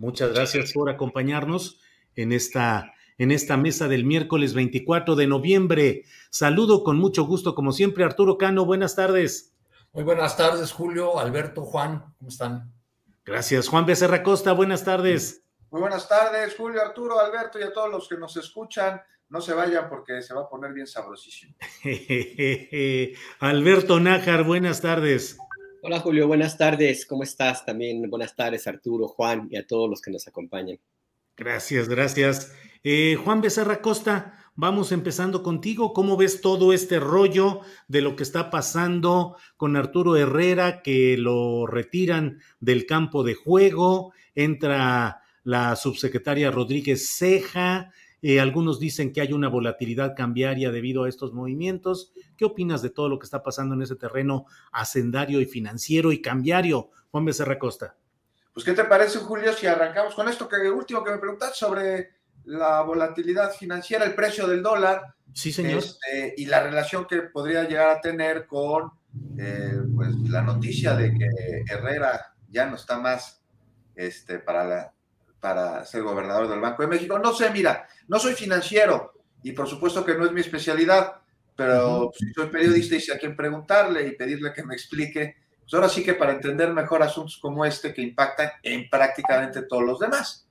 Muchas gracias por acompañarnos en esta, en esta mesa del miércoles 24 de noviembre. Saludo con mucho gusto, como siempre, Arturo Cano. Buenas tardes. Muy buenas tardes, Julio, Alberto, Juan. ¿Cómo están? Gracias, Juan Becerra Costa. Buenas tardes. Muy buenas tardes, Julio, Arturo, Alberto y a todos los que nos escuchan. No se vayan porque se va a poner bien sabrosísimo. Alberto Nájar, buenas tardes. Hola Julio, buenas tardes. ¿Cómo estás? También buenas tardes Arturo, Juan y a todos los que nos acompañan. Gracias, gracias. Eh, Juan Becerra Costa, vamos empezando contigo. ¿Cómo ves todo este rollo de lo que está pasando con Arturo Herrera, que lo retiran del campo de juego? Entra la subsecretaria Rodríguez Ceja. Eh, algunos dicen que hay una volatilidad cambiaria debido a estos movimientos. ¿Qué opinas de todo lo que está pasando en ese terreno hacendario y financiero y cambiario? Juan Becerra Costa. Pues, ¿qué te parece, Julio, si arrancamos con esto que último que me preguntaste sobre la volatilidad financiera, el precio del dólar? Sí, señor. Este, y la relación que podría llegar a tener con eh, pues, la noticia de que Herrera ya no está más este, para la, para ser gobernador del Banco de México. No sé, mira, no soy financiero y por supuesto que no es mi especialidad, pero si soy periodista y sé a quién preguntarle y pedirle que me explique, pues ahora sí que para entender mejor asuntos como este que impactan en prácticamente todos los demás.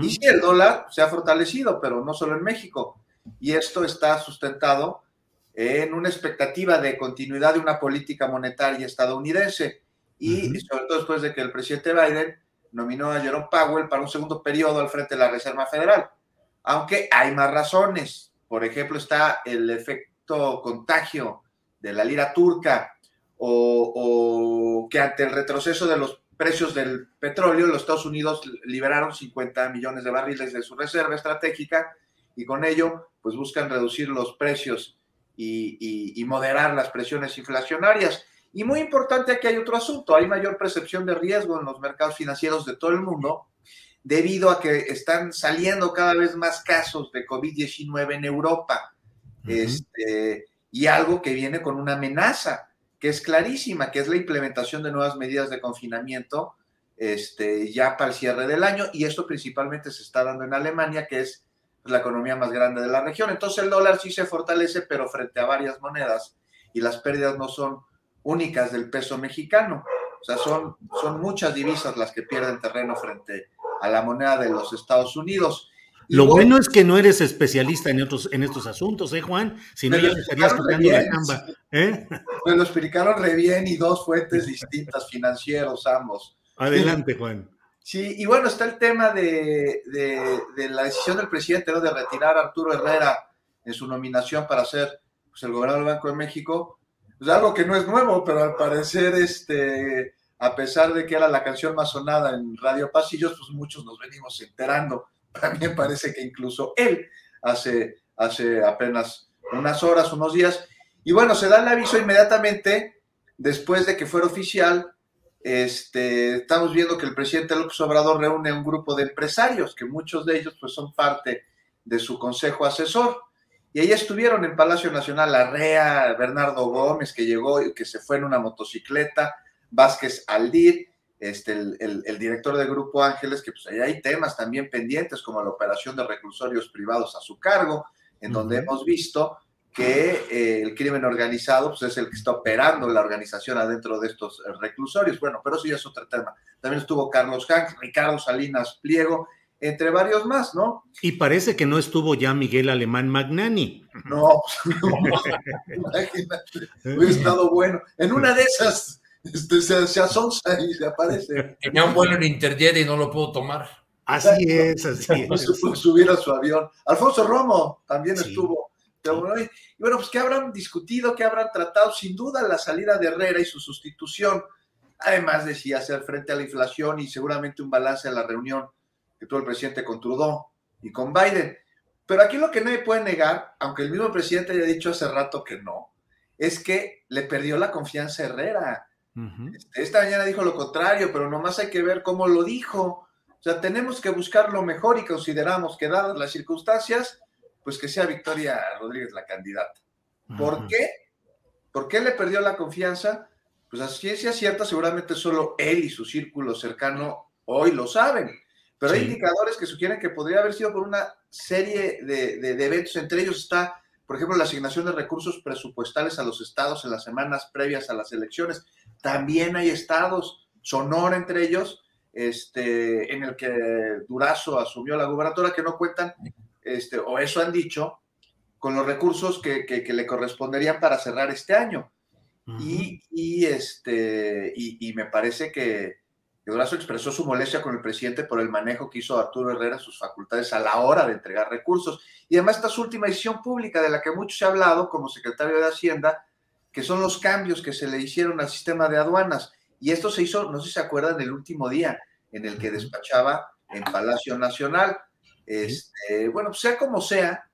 Y sí, el dólar se ha fortalecido, pero no solo en México. Y esto está sustentado en una expectativa de continuidad de una política monetaria estadounidense. Y sobre todo después de que el presidente Biden nominó a Jerome Powell para un segundo periodo al frente de la Reserva Federal. Aunque hay más razones. Por ejemplo, está el efecto contagio de la lira turca o, que ante el retroceso de los precios del petróleo, los Estados Unidos liberaron 50 millones de barriles de su reserva estratégica y con ello pues buscan reducir los precios y, y moderar las presiones inflacionarias. Y muy importante aquí hay otro asunto, hay mayor percepción de riesgo en los mercados financieros de todo el mundo debido a que están saliendo cada vez más casos de COVID-19 en Europa. este, y algo que viene con una amenaza que es clarísima, que es la implementación de nuevas medidas de confinamiento este, ya para el cierre del año. Y esto principalmente se está dando en Alemania, que es la economía más grande de la región. Entonces el dólar sí se fortalece, pero frente a varias monedas. Y las pérdidas no son únicas del peso mexicano. O sea, son, son muchas divisas las que pierden terreno frente a la moneda de los Estados Unidos. Lo bueno es que no eres especialista en, otros, en estos asuntos, ¿eh, Juan? Si no, ya estarías tocando la camba. ¿eh? Me lo explicaron re bien y dos fuentes distintas, financieros ambos. Adelante, Juan. Sí, y bueno, está el tema de, de, la decisión del presidente ¿no? de retirar a Arturo Herrera en su nominación para ser pues, el gobernador del Banco de México. Pues algo que no es nuevo, pero al parecer, este, a pesar de que era la canción más sonada en Radio Pasillos, pues muchos nos venimos enterando. También parece que incluso él hace, hace apenas unas horas, unos días. Y bueno, se da el aviso inmediatamente después de que fuera oficial. Este, estamos viendo que el presidente López Obrador reúne un grupo de empresarios, que muchos de ellos pues, son parte de su consejo asesor. Y ahí estuvieron en Palacio Nacional Arrea, Bernardo Gómez, que llegó y que se fue en una motocicleta, Vázquez Aldir, este, el, director del Grupo Ángeles, que pues ahí hay temas también pendientes como la operación de reclusorios privados a su cargo, en donde hemos visto que eh, el crimen organizado pues, es el que está operando la organización adentro de estos eh, reclusorios. Bueno, pero eso ya es otro tema. También estuvo Carlos Hanks, Ricardo Salinas Pliego, entre varios más, ¿no? Y parece que no estuvo ya Miguel Alemán Magnani. No, pues, imagínate, hubiera estado bueno. En una de esas este, se, se asonza y se aparece. Tenía un vuelo en Interjet y no lo puedo tomar. Así es, así es. subir a su avión. Alfonso Romo también estuvo. Y bueno, pues que habrán discutido, que habrán tratado, sin duda, la salida de Herrera y su sustitución. Además, decía hacer frente a la inflación y seguramente un balance a la reunión que tuvo el presidente con Trudeau y con Biden. Pero aquí lo que nadie puede negar, aunque el mismo presidente haya dicho hace rato que no, es que le perdió la confianza a Herrera. Este, esta mañana dijo lo contrario, pero nomás hay que ver cómo lo dijo. O sea, tenemos que buscar lo mejor y consideramos que dadas las circunstancias, pues que sea Victoria Rodríguez la candidata. ¿Por qué? ¿Por qué le perdió la confianza? Pues a ciencia cierta, seguramente solo él y su círculo cercano hoy lo saben. Pero hay indicadores que sugieren que podría haber sido por una serie de, de, eventos. Entre ellos está, por ejemplo, la asignación de recursos presupuestales a los estados en las semanas previas a las elecciones. También hay estados, Sonora entre ellos, este, en el que Durazo asumió la gubernatura, que no cuentan, este, o eso han dicho, con los recursos que, le corresponderían para cerrar este año. y, este, y, me parece que, Durazo expresó su molestia con el presidente por el manejo que hizo Arturo Herrera sus facultades a la hora de entregar recursos. Y además esta su última decisión pública de la que mucho se ha hablado como secretario de Hacienda, que son los cambios que se le hicieron al sistema de aduanas. Y esto se hizo, no sé si se acuerdan, el último día en el que despachaba en Palacio Nacional. Este, bueno, pues sea como sea,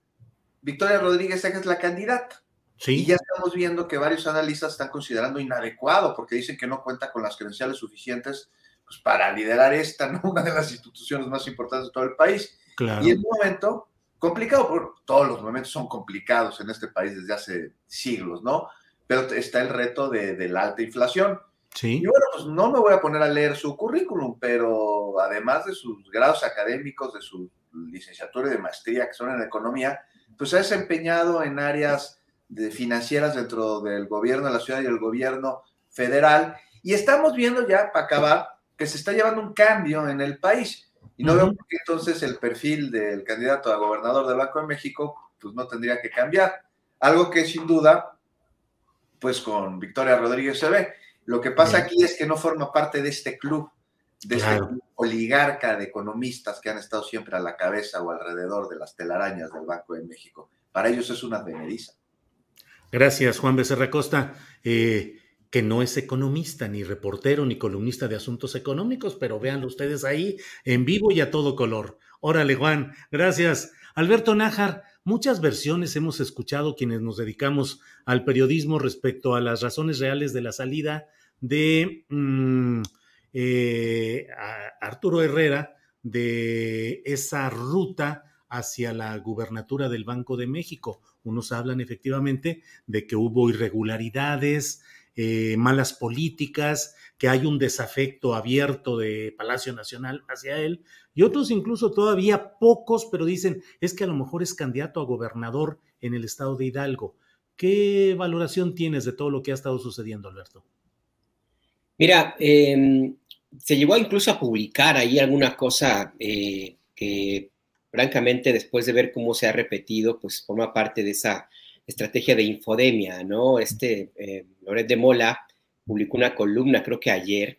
Victoria Rodríguez es la candidata. Sí. Y ya estamos viendo que varios analistas están considerando inadecuado porque dicen que no cuenta con las credenciales suficientes pues, para liderar esta, ¿no? una de las instituciones más importantes de todo el país. Claro. Y en un momento complicado, porque todos los momentos son complicados en este país desde hace siglos, ¿no? pero está el reto de, la alta inflación. Sí. Y bueno, pues no me voy a poner a leer su currículum, pero además de sus grados académicos, de su licenciatura y de maestría que son en economía, pues ha desempeñado en áreas de financieras dentro del gobierno de la ciudad y del gobierno federal. Y estamos viendo ya, para acabar, que se está llevando un cambio en el país. Y no veo por qué entonces el perfil del candidato a gobernador del Banco de México, pues no tendría que cambiar. Algo que sin duda pues con Victoria Rodríguez se ve. Lo que pasa aquí es que no forma parte de este club, de este oligarca de economistas que han estado siempre a la cabeza o alrededor de las telarañas del Banco de México. Para ellos es una veneriza. Gracias, Juan Becerra Costa. Eh, que no es economista, ni reportero, ni columnista de asuntos económicos, pero véanlo ustedes ahí en vivo y a todo color. Órale, Juan, gracias. Alberto Nájar, Muchas versiones hemos escuchado quienes nos dedicamos al periodismo respecto a las razones reales de la salida de mm, eh, Arturo Herrera de esa ruta hacia la gubernatura del Banco de México. Unos hablan efectivamente de que hubo irregularidades, eh, malas políticas, que hay un desafecto abierto de Palacio Nacional hacia él, y otros incluso todavía pocos, pero dicen, es que a lo mejor es candidato a gobernador en el estado de Hidalgo. ¿Qué valoración tienes de todo lo que ha estado sucediendo, Alberto? Mira, em, se llegó incluso a publicar ahí alguna cosa eh, que francamente después de ver cómo se ha repetido, pues forma parte de esa estrategia de infodemia, ¿no? Este eh, Loret de Mola publicó una columna, creo que ayer,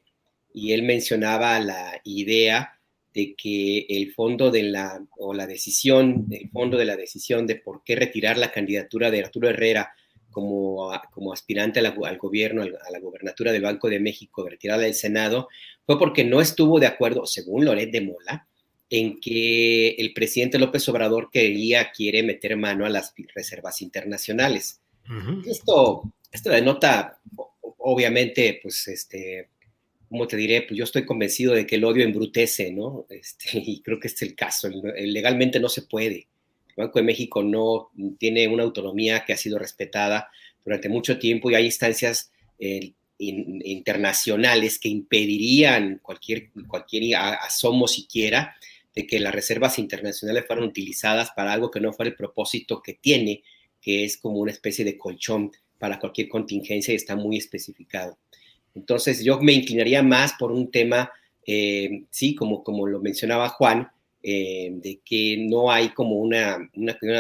y él mencionaba la idea de que el fondo de la, o la decisión, el fondo de la decisión de por qué retirar la candidatura de Arturo Herrera como, como aspirante al gobierno, a la gobernatura del Banco de México, retirarla del Senado, fue porque no estuvo de acuerdo, según Loret de Mola, en que el presidente López Obrador quería, quiere meter mano a las reservas internacionales. Esto, esto denota, obviamente, pues, este, ¿cómo te diré? Pues yo estoy convencido de que el odio embrutece, ¿no? Este, y creo que este es el caso. Legalmente no se puede. El Banco de México no tiene una autonomía que ha sido respetada durante mucho tiempo y hay instancias eh, internacionales que impedirían cualquier, cualquier asomo siquiera de que las reservas internacionales fueran utilizadas para algo que no fuera el propósito que tiene, que es como una especie de colchón para cualquier contingencia y está muy especificado. Entonces yo me inclinaría más por un tema, eh, sí, como, como lo mencionaba Juan, eh, de que no hay como una,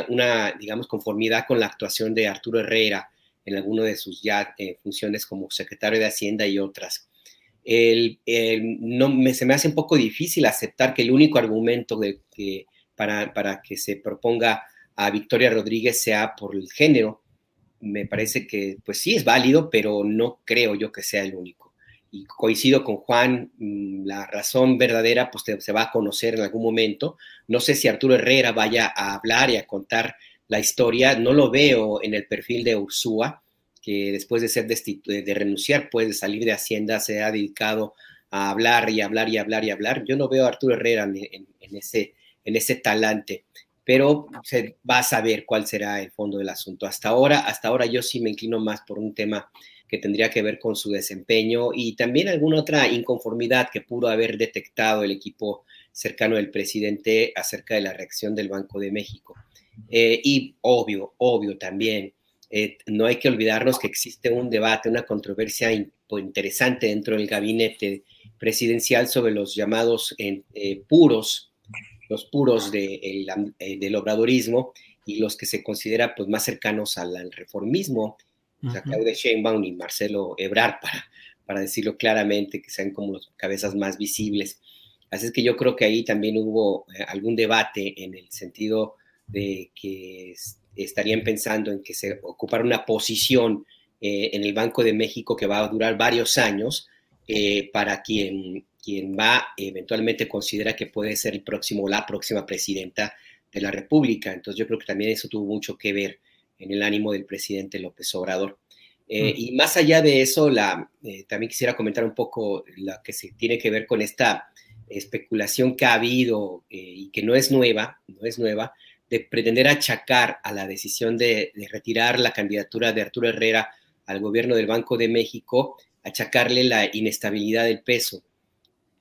una, digamos, conformidad con la actuación de Arturo Herrera en alguna de sus ya eh, funciones como secretario de Hacienda y otras. No, me, se me hace un poco difícil aceptar que el único argumento para, para que se proponga a Victoria Rodríguez sea por el género. Me parece que, pues sí, es válido, pero no creo yo que sea el único y coincido con Juan, mm, la razón verdadera pues se va a conocer en algún momento. No sé si Arturo Herrera vaya a hablar y a contar la historia, no lo veo en el perfil de Ursúa, que después de ser de renunciar, pues de salir de Hacienda, se ha dedicado a hablar y hablar y hablar y hablar. Yo no veo a Arturo Herrera en, ese, en ese talante, pero se va a saber cuál será el fondo del asunto. Hasta ahora, hasta ahora yo sí me inclino más por un tema que tendría que ver con su desempeño y también alguna otra inconformidad que pudo haber detectado el equipo cercano del presidente acerca de la reacción del Banco de México. Eh, y obvio, obvio también, eh, no hay que olvidarnos que existe un debate, una controversia interesante dentro del gabinete presidencial sobre los llamados eh, puros, los puros de, del obradorismo y los que se considera pues, más cercanos al reformismo o sea, Claudia Sheinbaum y Marcelo Ebrard, para, para decirlo claramente, que sean como las cabezas más visibles. Así es que yo creo que ahí también hubo eh, algún debate en el sentido de que estarían pensando en que se ocupara una posición eh, en el Banco de México que va a durar varios años eh, para quien, quien va eventualmente considera que puede ser el próximo la próxima presidenta de la República. Entonces yo creo que también eso tuvo mucho que ver en el ánimo del presidente López Obrador. Eh, y más allá de eso, la, eh, también quisiera comentar un poco lo que se tiene que ver con esta especulación que ha habido eh, y que no es nueva, no es nueva, de pretender achacar a la decisión de, retirar la candidatura de Arturo Herrera al gobierno del Banco de México, achacarle la inestabilidad del peso.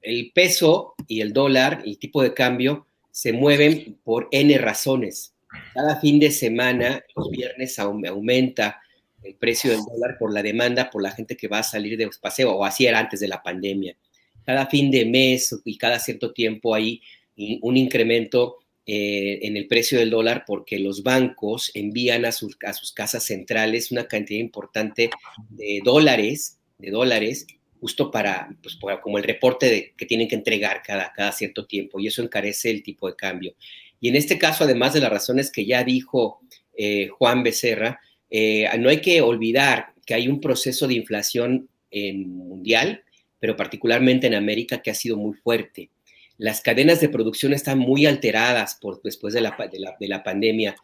El peso y el dólar, el tipo de cambio, se mueven por N razones. Cada fin de semana, los viernes aumenta el precio del dólar por la demanda, por la gente que va a salir de paseo, o así era antes de la pandemia. Cada fin de mes y cada cierto tiempo hay un incremento eh, en el precio del dólar porque los bancos envían a sus, a sus casas centrales una cantidad importante de dólares, de dólares, justo para, pues, como el reporte de, que tienen que entregar cada, cada cierto tiempo, y eso encarece el tipo de cambio. Y en este caso, además de las razones que ya dijo eh, Juan Becerra, eh, no hay que olvidar que hay un proceso de inflación mundial, pero particularmente en América, que ha sido muy fuerte. Las cadenas de producción están muy alteradas después de la, de la, pandemia,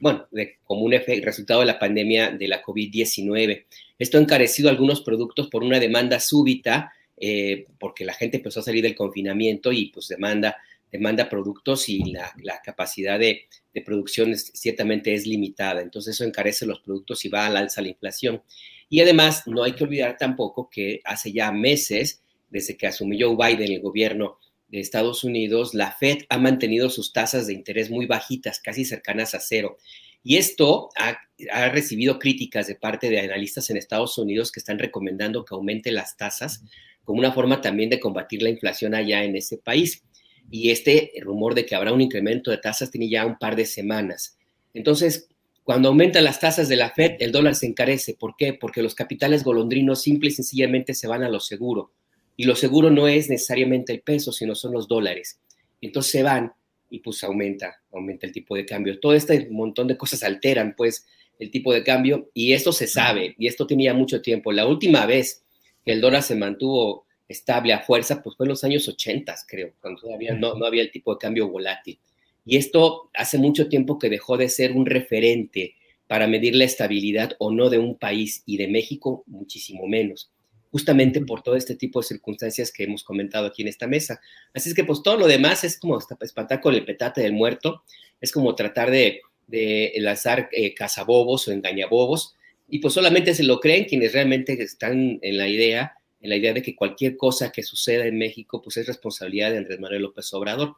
bueno, como un resultado de la pandemia de la COVID-19. Esto ha encarecido algunos productos por una demanda súbita, eh, porque la gente empezó a salir del confinamiento y pues demanda demanda productos y la, capacidad de, producción ciertamente es limitada. Entonces eso encarece los productos y va al alza la inflación. Y además no hay que olvidar tampoco que hace ya meses, desde que asumió Biden el gobierno de Estados Unidos, la Fed ha mantenido sus tasas de interés muy bajitas, casi cercanas a cero. Y esto ha, ha, recibido críticas de parte de analistas en Estados Unidos que están recomendando que aumente las tasas como una forma también de combatir la inflación allá en ese país y este rumor de que habrá un incremento de tasas tiene ya un par de semanas. Entonces, cuando aumentan las tasas de la Fed, el dólar se encarece. ¿Por qué? Porque los capitales golondrinos simple y sencillamente se van a lo seguro. Y lo seguro no es necesariamente el peso, sino son los dólares. Entonces se van y pues aumenta, aumenta el tipo de cambio. Todo este montón de cosas alteran pues el tipo de cambio y esto se sabe y esto tenía mucho tiempo. La última vez que el dólar se mantuvo estable a fuerza, pues fue en los años 80, creo, cuando todavía no, no había el tipo de cambio volátil. Y esto hace mucho tiempo que dejó de ser un referente para medir la estabilidad o no de un país y de México muchísimo menos, justamente por todo este tipo de circunstancias que hemos comentado aquí en esta mesa. Así es que pues todo lo demás es como espantar con el petate del muerto, es como tratar de, de lanzar eh, cazabobos o engañabobos y pues solamente se lo creen quienes realmente están en la idea, en la idea de que cualquier cosa que suceda en México, pues es responsabilidad de Andrés Manuel López Obrador.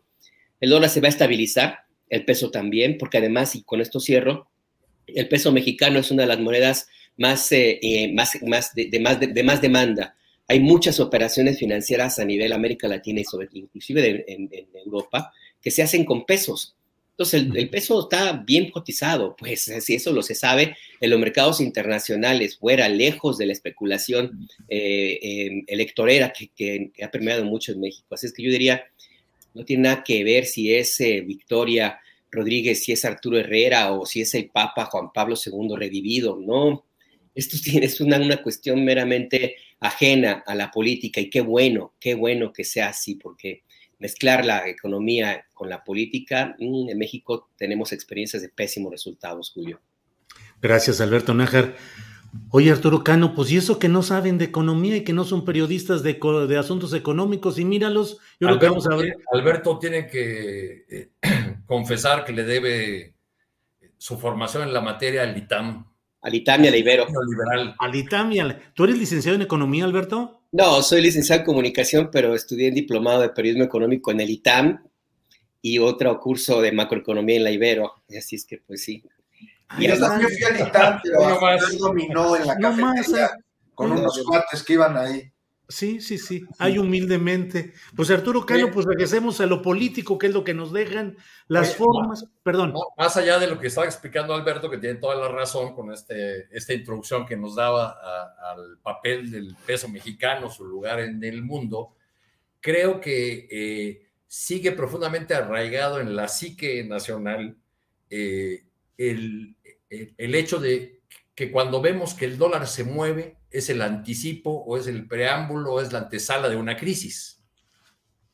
El dólar se va a estabilizar, el peso también, porque además, y con esto cierro, el peso mexicano es una de las monedas más, eh, eh, más, más, de, más de, más demanda. Hay muchas operaciones financieras a nivel América Latina y sobre, inclusive en, en Europa que se hacen con pesos. Entonces, el, peso está bien cotizado, pues si eso lo se sabe en los mercados internacionales, fuera, lejos de la especulación eh, em, electorera que, ha permeado mucho en México. Así es que yo diría, no tiene nada que ver si es eh, Victoria Rodríguez, si es Arturo Herrera o si es el Papa Juan Pablo II revivido, no. Esto es una, una cuestión meramente ajena a la política y qué bueno, qué bueno que sea así, porque mezclar la economía con la política, mm, en México tenemos experiencias de pésimos resultados, Julio. Gracias, Alberto Nájar. Oye, Arturo Cano, pues y eso que no saben de economía y que no son periodistas de, de asuntos económicos, y míralos, yo Alberto, vamos a ver. Alberto tiene que eh, confesar que le debe su formación en la materia al ITAM. Al ITAM y al Ibero. Al ITAM y al... ¿Tú eres licenciado en economía, Alberto? No, soy licenciado en comunicación, pero estudié en diplomado de periodismo económico en el ITAM y otro curso de macroeconomía en la Ibero. Así es que, pues sí. Y yo fui al ITAM, pero no dominó en la no cafetería con unos cuates que iban ahí. Sí, sí, sí, hay humildemente. Pues Arturo Cano, pues regresemos a lo político, que es lo que nos dejan las formas. Perdón. Más allá de lo que estaba explicando Alberto, que tiene toda la razón con este, esta introducción que nos daba al papel del peso mexicano, su lugar en el mundo, creo que eh, sigue profundamente arraigado en la psique nacional eh, el, el hecho de que cuando vemos que el dólar se mueve, es el anticipo o es el preámbulo o es la antesala de una crisis.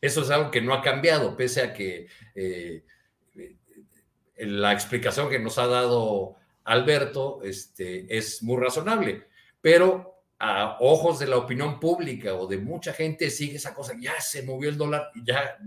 Eso es algo que no ha cambiado, pese a que eh, eh, la explicación que nos ha dado Alberto este, es muy razonable, pero a ojos de la opinión pública o de mucha gente sigue esa cosa, ya se movió el dólar, ya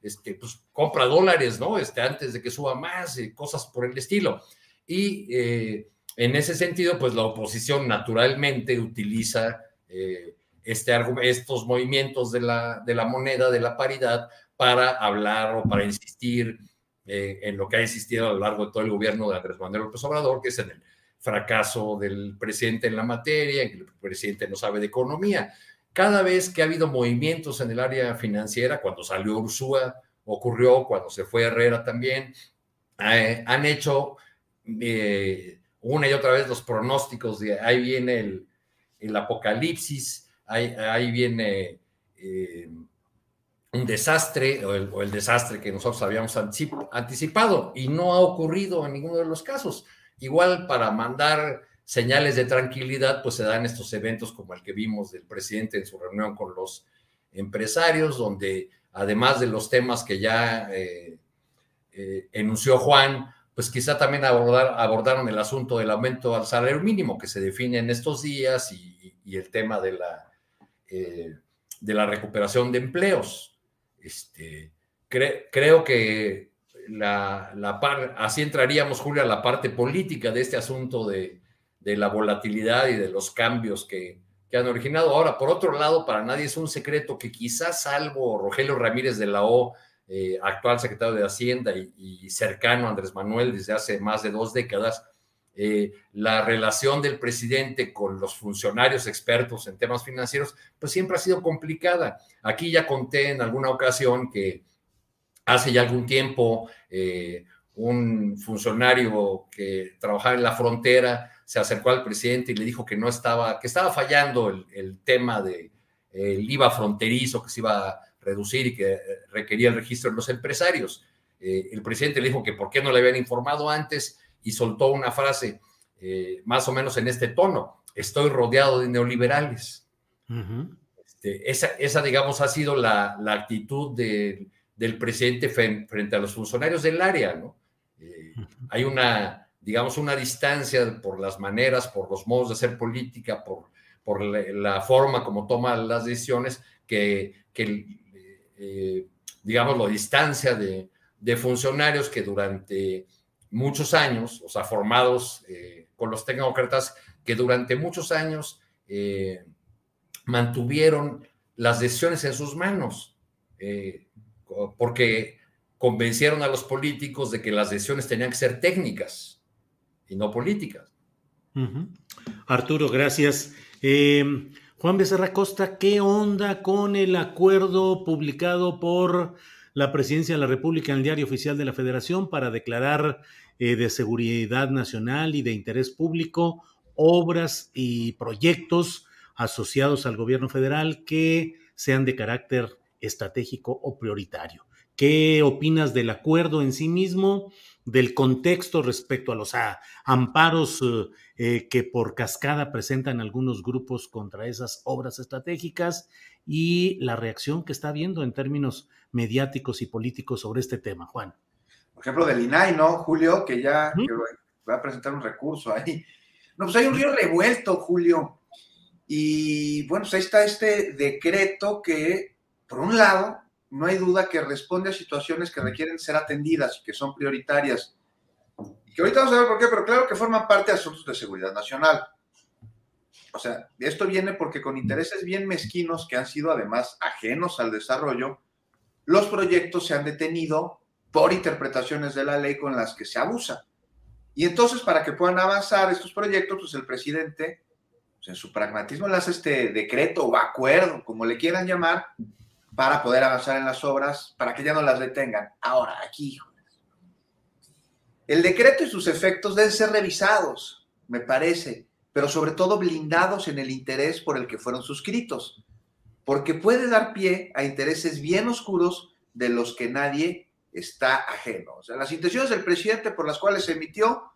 este, pues, compra dólares, ¿no? Este, antes de que suba más, y cosas por el estilo. Y eh, en ese sentido, pues la oposición naturalmente utiliza eh, este, estos movimientos de la, de la moneda, de la paridad, para hablar o para insistir eh, en lo que ha insistido a lo largo de todo el gobierno de Andrés Manuel López Obrador, que es en el fracaso del presidente en la materia, en que el presidente no sabe de economía. Cada vez que ha habido movimientos en el área financiera, cuando salió Ursúa, ocurrió, cuando se fue Herrera también, eh, han hecho una y otra vez los pronósticos de ahí viene el, apocalipsis, ahí, viene eh, un desastre o el, desastre que nosotros habíamos anticipado y no ha ocurrido en ninguno de los casos. Igual para mandar señales de tranquilidad, pues se dan estos eventos como el que vimos del presidente en su reunión con los empresarios, donde además de los temas que ya eh, eh, enunció Juan, pues quizá también abordaron el asunto del aumento al salario mínimo que se define en estos días y, el tema de la, eh, de la recuperación de empleos. Este, creo que la, así entraríamos, Julio, a la parte política de este asunto de, la volatilidad y de los cambios que, que han originado. Ahora, por otro lado, para nadie es un secreto que quizás salvo Rogelio Ramírez de la O, eh, actual secretario de Hacienda y, cercano a Andrés Manuel desde hace más de dos décadas, eh, la relación del presidente con los funcionarios expertos en temas financieros, pues siempre ha sido complicada. Aquí ya conté en alguna ocasión que hace ya algún tiempo eh, un funcionario que trabajaba en la frontera se acercó al presidente y le dijo que no estaba, que estaba fallando el, tema del IVA fronterizo que se iba reducir y que eh, requería el registro de los empresarios. Eh, el presidente le dijo que por qué no le habían informado antes y soltó una frase eh, más o menos en este tono, estoy rodeado de neoliberales. Este, esa, digamos, ha sido la, actitud del presidente frente, a los funcionarios del área, ¿no? Hay una, digamos, una distancia por las maneras, por los modos de hacer política, por, por la, forma como toma las decisiones, que, que eh, digamos, la distancia de, funcionarios que durante muchos años, o sea, formados eh, con los tecnócratas, que durante muchos años eh, mantuvieron las decisiones en sus manos, porque convencieron a los políticos de que las decisiones tenían que ser técnicas y no políticas. Arturo, gracias. Juan Becerra Costa, ¿qué onda con el acuerdo publicado por la Presidencia de la República en el Diario Oficial de la Federación para declarar eh, de seguridad nacional y de interés público obras y proyectos asociados al gobierno federal que sean de carácter estratégico o prioritario? ¿Qué opinas del acuerdo en sí mismo, del contexto respecto a los amparos eh, que por cascada presentan algunos grupos contra esas obras estratégicas y la reacción que está habiendo en términos mediáticos y políticos sobre este tema, Juan? Por ejemplo, del INAI, ¿no, Julio? Que ya va a presentar un recurso ahí. No, pues hay un río revuelto, Julio. Y bueno, pues ahí está este decreto que, por un lado, no hay duda que responde a situaciones que requieren ser atendidas y que son prioritarias. Y que ahorita vamos a ver por qué, pero claro que forman parte de asuntos de seguridad nacional. O sea, esto viene porque con intereses bien mezquinos que han sido además ajenos al desarrollo, los proyectos se han detenido por interpretaciones de la ley con las que se abusa. Y entonces, para que puedan avanzar estos proyectos, pues el presidente, pues en su pragmatismo, le hace este decreto o acuerdo, como le quieran llamar, para poder avanzar en las obras, para que ya no las detengan. Ahora, aquí, el decreto y sus efectos deben ser revisados, me parece, pero sobre todo blindados en el interés por el que fueron suscritos, porque puede dar pie a intereses bien oscuros de los que nadie está ajeno. O sea, las intenciones del presidente por las cuales se emitió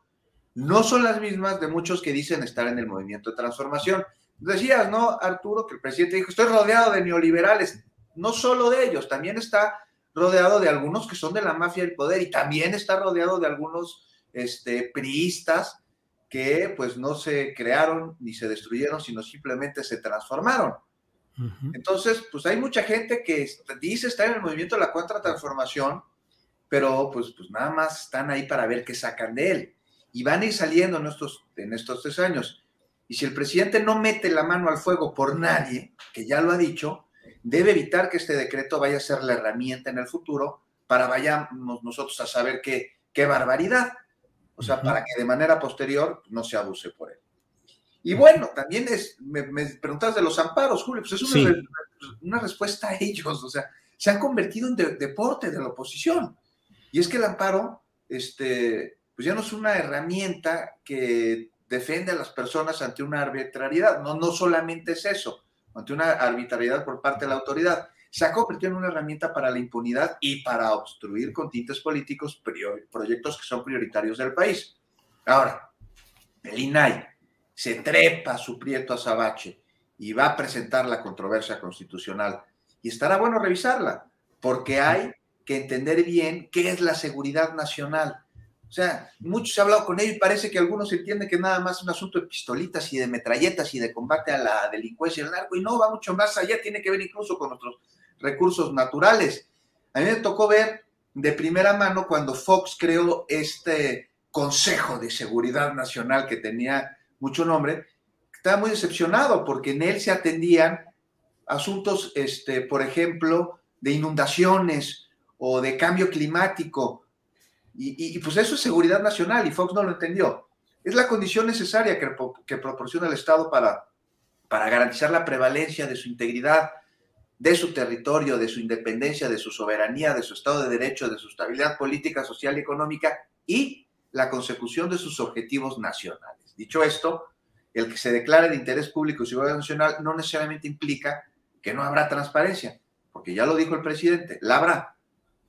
no son las mismas de muchos que dicen estar en el movimiento de transformación. Decías, ¿no, Arturo? Que el presidente dijo, estoy rodeado de neoliberales no solo de ellos, también está rodeado de algunos que son de la mafia del poder y también está rodeado de algunos este, priistas que pues no se crearon ni se destruyeron, sino simplemente se transformaron. Entonces, pues hay mucha gente que dice estar en el movimiento de la contratransformación, pero pues, pues nada más están ahí para ver qué sacan de él. Y van a ir saliendo en estos, en estos tres años. Y si el presidente no mete la mano al fuego por nadie, que ya lo ha dicho, debe evitar que este decreto vaya a ser la herramienta en el futuro para vayamos nosotros a saber qué, qué barbaridad. O sea, para que de manera posterior no se abuse por él. Y bueno, también es, me, preguntas de los amparos, Julio, pues es una, respuesta a ellos, o sea, se han convertido en deporte de la oposición. Y es que el amparo, este, pues ya no es una herramienta que defiende a las personas ante una arbitrariedad, no, no solamente es eso, ante una arbitrariedad por parte de la autoridad. Se ha convertido en una herramienta para la impunidad y para obstruir con tintes políticos proyectos que son prioritarios del país. Ahora, el INAI se trepa su prieto azabache y va a presentar la controversia constitucional. Y estará bueno revisarla, porque hay que entender bien qué es la seguridad nacional. O sea, muchos se ha hablado con ellos y parece que algunos entienden que nada más es un asunto de pistolitas y de metralletas y de combate a la delincuencia y el narco, y no, va mucho más allá, tiene que ver incluso con nuestros recursos naturales. A mí me tocó ver de primera mano cuando Fox creó este Consejo de Seguridad Nacional que tenía mucho nombre, estaba muy decepcionado porque en él se atendían asuntos, este, por ejemplo, de inundaciones o de cambio climático y, pues eso es seguridad nacional y Fox no lo entendió. Es la condición necesaria que, que proporciona el Estado para, para garantizar la prevalencia de su integridad, de su territorio, de su independencia, de su soberanía, de su Estado de Derecho, de su estabilidad política, social y económica y la consecución de sus objetivos nacionales. Dicho esto, el que se declare de interés público y seguridad nacional no necesariamente implica que no habrá transparencia, porque ya lo dijo el presidente, la habrá.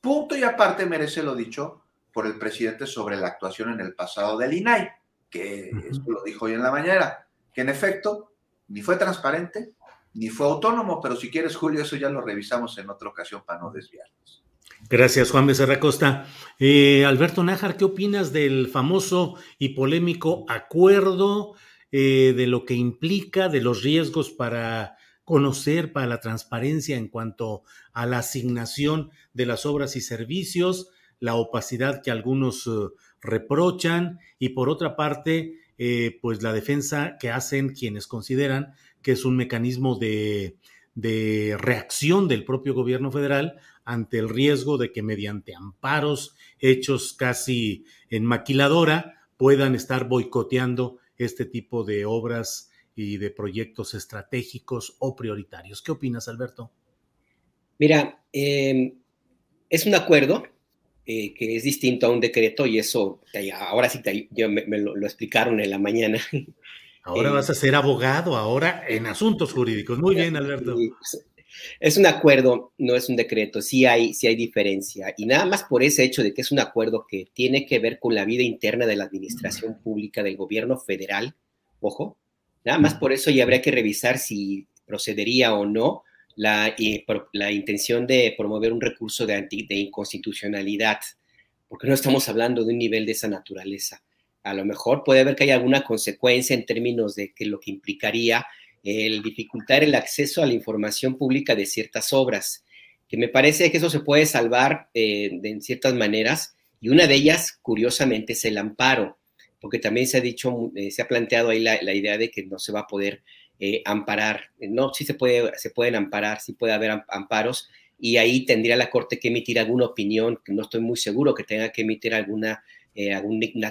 Punto y aparte merece lo dicho por el presidente sobre la actuación en el pasado del INAI, que esto lo dijo hoy en la mañana, que en efecto ni fue transparente ni fue autónomo, pero si quieres, Julio, eso ya lo revisamos en otra ocasión para no desviarnos. Gracias, Juan Becerra Costa. Eh, Alberto Nájar, ¿qué opinas del famoso y polémico acuerdo, eh, de lo que implica, de los riesgos para conocer, para la transparencia en cuanto a la asignación de las obras y servicios? La opacidad que algunos eh, reprochan y por otra parte eh, pues la defensa que hacen quienes consideran que es un mecanismo de, de reacción del propio gobierno federal ante el riesgo de que mediante amparos hechos casi en maquiladora puedan estar boicoteando este tipo de obras y de proyectos estratégicos o prioritarios. ¿Qué opinas, Alberto? Mira, em, es un acuerdo eh, que es distinto a un decreto y eso, ahora sí me, lo, explicaron en la mañana. Ahora vas a ser abogado, ahora en asuntos jurídicos. Muy bien, Alberto. Es un acuerdo, no es un decreto, sí hay, sí hay diferencia. Y nada más por ese hecho de que es un acuerdo que tiene que ver con la vida interna de la administración pública del gobierno federal, ojo, nada más por eso ya habría que revisar si procedería o no la, intención de promover un recurso de, de inconstitucionalidad, porque no estamos hablando de un nivel de esa naturaleza. A lo mejor puede haber que haya alguna consecuencia en términos de que lo que implicaría el dificultar el acceso a la información pública de ciertas obras, que me parece que eso se puede salvar eh, de, en ciertas maneras, y una de ellas, curiosamente, es el amparo, porque también se ha dicho, eh, se ha planteado ahí la, idea de que no se va a poder eh, amparar, no, sí se, puede, se pueden amparar, sí puede haber amparos, y ahí tendría la Corte que emitir alguna opinión, que no estoy muy seguro que tenga que emitir alguna,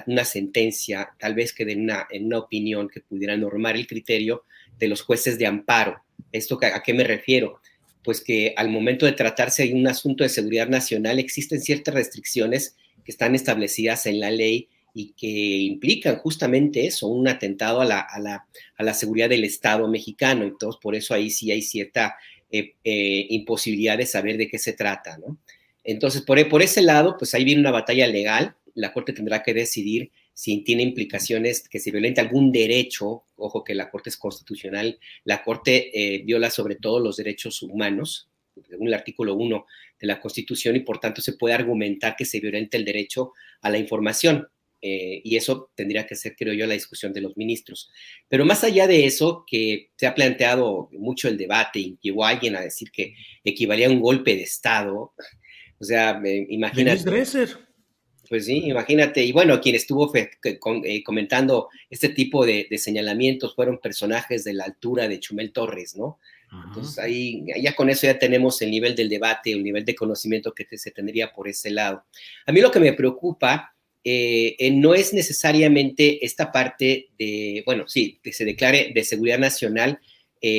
una, sentencia, tal vez que de una, una opinión que pudiera normar el criterio, de los jueces de amparo. ¿Esto a qué me refiero? Pues que al momento de tratarse de un asunto de seguridad nacional existen ciertas restricciones que están establecidas en la ley y que implican justamente eso, un atentado a la, a la, seguridad del Estado mexicano. Entonces, por eso ahí sí hay cierta eh, eh, imposibilidad de saber de qué se trata, ¿no? Entonces, por, por ese lado, pues ahí viene una batalla legal. La Corte tendrá que decidir si tiene implicaciones que se violente algún derecho, ojo que la Corte es constitucional, la Corte eh, viola sobre todo los derechos humanos, según el artículo 1 de la Constitución, y por tanto se puede argumentar que se violenta el derecho a la información. Eh, y eso tendría que ser, creo yo, la discusión de los ministros. Pero más allá de eso, que se ha planteado mucho el debate y llegó alguien a decir que equivalía a un golpe de Estado, o sea, imagínate. Pues sí, imagínate. Y bueno, quien estuvo eh, comentando este tipo de, señalamientos fueron personajes de la altura de Chumel Torres, ¿no? Entonces ahí ya con eso ya tenemos el nivel del debate, el nivel de conocimiento que se tendría por ese lado. A mí lo que me preocupa eh, eh, no es necesariamente esta parte de, bueno, sí, que se declare de seguridad nacional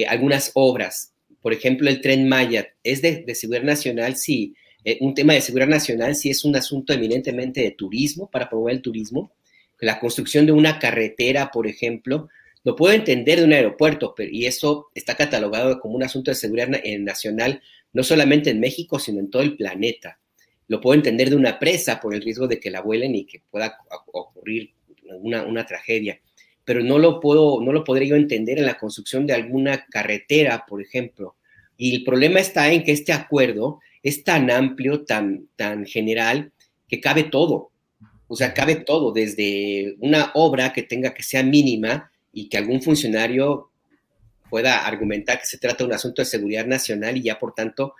algunas obras. Por ejemplo, el tren Maya es de, seguridad nacional, sí eh, un tema de seguridad nacional si es un asunto eminentemente de turismo, para promover el turismo. La construcción de una carretera, por ejemplo, lo puedo entender de un aeropuerto, pero, y eso está catalogado como un asunto de seguridad eh, nacional, no solamente en México, sino en todo el planeta. Lo puedo entender de una presa por el riesgo de que la vuelen y que pueda ocurrir una, una tragedia, pero no lo puedo, no lo podría yo entender en la construcción de alguna carretera, por ejemplo. Y el problema está en que este acuerdo es tan amplio, tan, tan general, que cabe todo. O sea, cabe todo, desde una obra que tenga que sea mínima y que algún funcionario pueda argumentar que se trata de un asunto de seguridad nacional y ya por tanto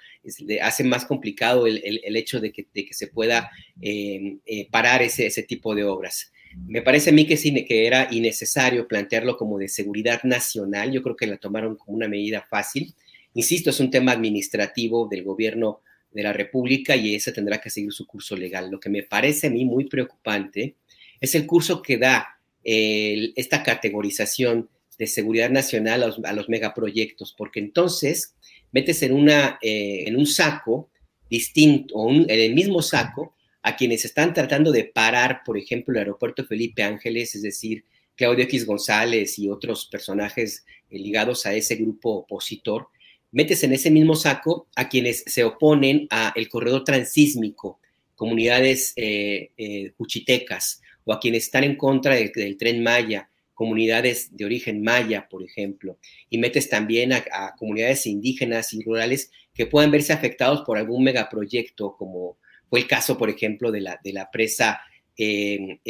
hace más complicado el, hecho de que, se pueda eh, eh, parar ese, ese tipo de obras. Me parece a mí que, que era innecesario plantearlo como de seguridad nacional. Yo creo que la tomaron como una medida fácil. Insisto, es un tema administrativo del gobierno de la República y ese tendrá que seguir su curso legal. Lo que me parece a mí muy preocupante es el curso que da esta categorización de seguridad nacional a los, megaproyectos, porque entonces metes en, una, eh, en un saco distinto, o en el mismo saco, a quienes están tratando de parar, por ejemplo, el aeropuerto Felipe Ángeles, es decir, Claudio X González y otros personajes eh, ligados a ese grupo opositor, metes en ese mismo saco a quienes se oponen al corredor transísmico, comunidades eh, eh, cuchitecas, o a quienes están en contra del, tren Maya, comunidades de origen maya, por ejemplo, y metes también a, comunidades indígenas y rurales que puedan verse afectados por algún megaproyecto, como fue el caso, por ejemplo, de la, de la presa en,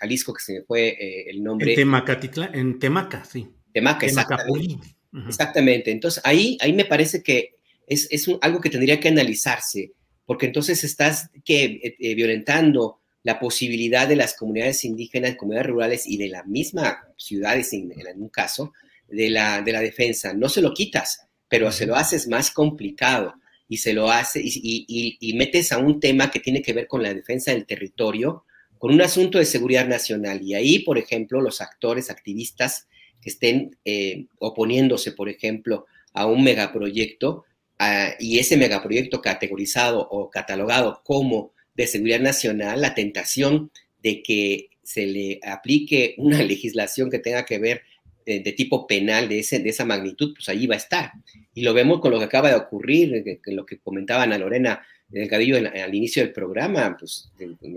Jalisco, que se me fue eh, el nombre. En en Temaca, sí. Temaca, exactamente. Exactamente. Entonces, ahí, ahí me parece que es, algo que tendría que analizarse, porque entonces estás que, eh, eh, violentando la posibilidad de las comunidades indígenas, comunidades rurales y de la misma ciudades, en, en un caso, de la, de la defensa. No se lo quitas, pero se lo haces más complicado y se lo hace y, metes a un tema que tiene que ver con la defensa del territorio, con un asunto de seguridad nacional. Y ahí, por ejemplo, los actores, activistas que estén eh, oponiéndose, por ejemplo, a un megaproyecto y ese megaproyecto categorizado o catalogado como de seguridad nacional, la tentación de que se le aplique una legislación que tenga que ver eh, de, tipo penal de, ese, de esa magnitud, pues ahí va a estar. Y lo vemos con lo que acaba de ocurrir, eh, lo que comentaba Ana Lorena del Cadillo al inicio del programa, pues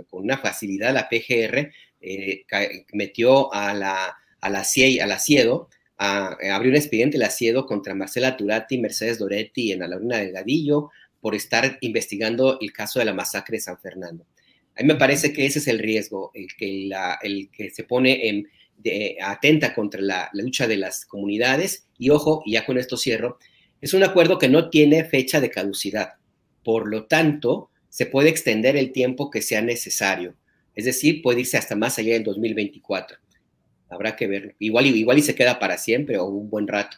con una facilidad la PGR eh, metió a la, a la, CIE, a la CIEDO, a, abrió un expediente la CIEDO contra Marcela Turati y Mercedes Doretti en la Lorena del Gadillo por estar investigando el caso de la masacre de San Fernando. A mí me parece que ese es el riesgo, el que, la, el que se pone en, atenta contra la, lucha de las comunidades. Y ojo, y ya con esto cierro, es un acuerdo que no tiene fecha de caducidad. Por lo tanto, se puede extender el tiempo que sea necesario. Es decir, puede irse hasta más allá del 2024. Habrá que ver. Igual, igual y se queda para siempre o un buen rato.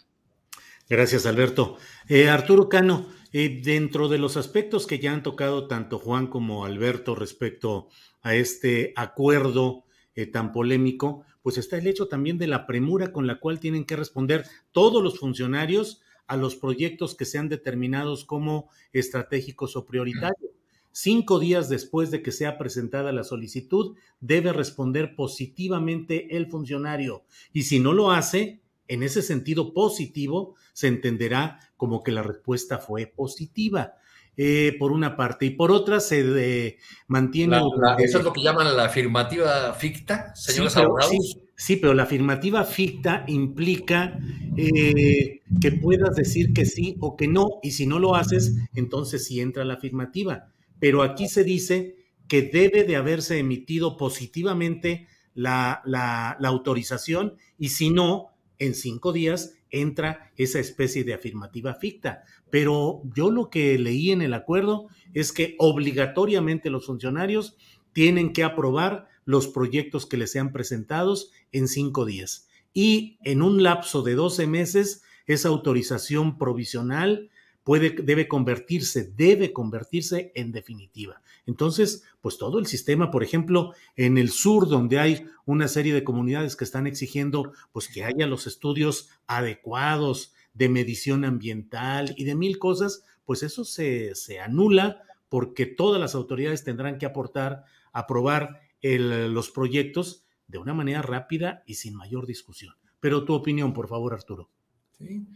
Gracias, Alberto. Eh, Arturo Cano, eh, dentro de los aspectos que ya han tocado tanto Juan como Alberto respecto a este acuerdo eh, tan polémico, pues está el hecho también de la premura con la cual tienen que responder todos los funcionarios a los proyectos que sean determinados como estratégicos o prioritarios. Cinco días después de que sea presentada la solicitud, debe responder positivamente el funcionario. Y si no lo hace, en ese sentido positivo, se entenderá como que la respuesta fue positiva. Eh, por una parte, y por otra se mantiene... eso es lo que llaman la afirmativa ficta, señores sí, abogados. Sí, pero la afirmativa ficta implica eh, que puedas decir que sí o que no, y si no lo haces, entonces sí entra la afirmativa. Pero aquí se dice que debe de haberse emitido positivamente la autorización, y si no, en cinco días entra esa especie de afirmativa ficta. Pero yo lo que leí en el acuerdo es que obligatoriamente los funcionarios tienen que aprobar los proyectos que les sean presentados en cinco días. Y en un lapso de 12 meses, esa autorización provisional puede, debe convertirse, debe convertirse en definitiva. Entonces, pues todo el sistema, por ejemplo, en el sur, donde hay una serie de comunidades que están exigiendo, pues que haya los estudios adecuados de medición ambiental y de mil cosas, pues eso se, se anula porque todas las autoridades tendrán que aportar, aprobar los proyectos de una manera rápida y sin mayor discusión. Pero tu opinión, por favor, Arturo. Sí.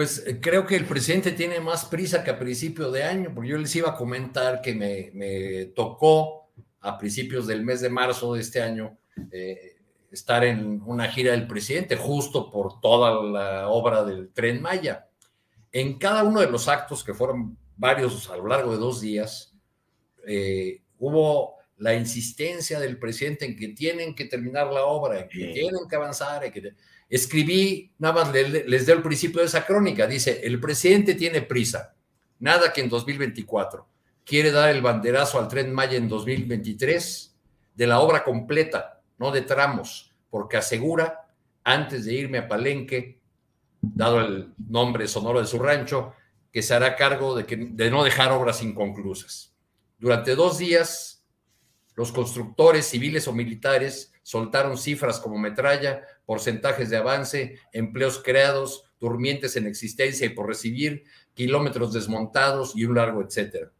Pues eh, creo que el presidente tiene más prisa que a principio de año, porque yo les iba a comentar que me, tocó a principios del mes de marzo de este año eh, estar en una gira del presidente, justo por toda la obra del tren Maya. En cada uno de los actos, que fueron varios a lo largo de dos días, eh, hubo la insistencia del presidente en que tienen que terminar la obra, en que tienen que avanzar. que... Escribí, nada más les, les doy el principio de esa crónica, dice, el presidente tiene prisa, nada que en 2024. Quiere dar el banderazo al tren Maya en 2023 de la obra completa, no de tramos, porque asegura, antes de irme a Palenque, dado el nombre sonoro de su rancho, que se hará cargo de, que, de no dejar obras inconclusas. Durante dos días los constructores civiles o militares soltaron cifras como metralla, porcentajes de avance, empleos creados, durmientes en existencia y por recibir, kilómetros desmontados y un largo etcétera.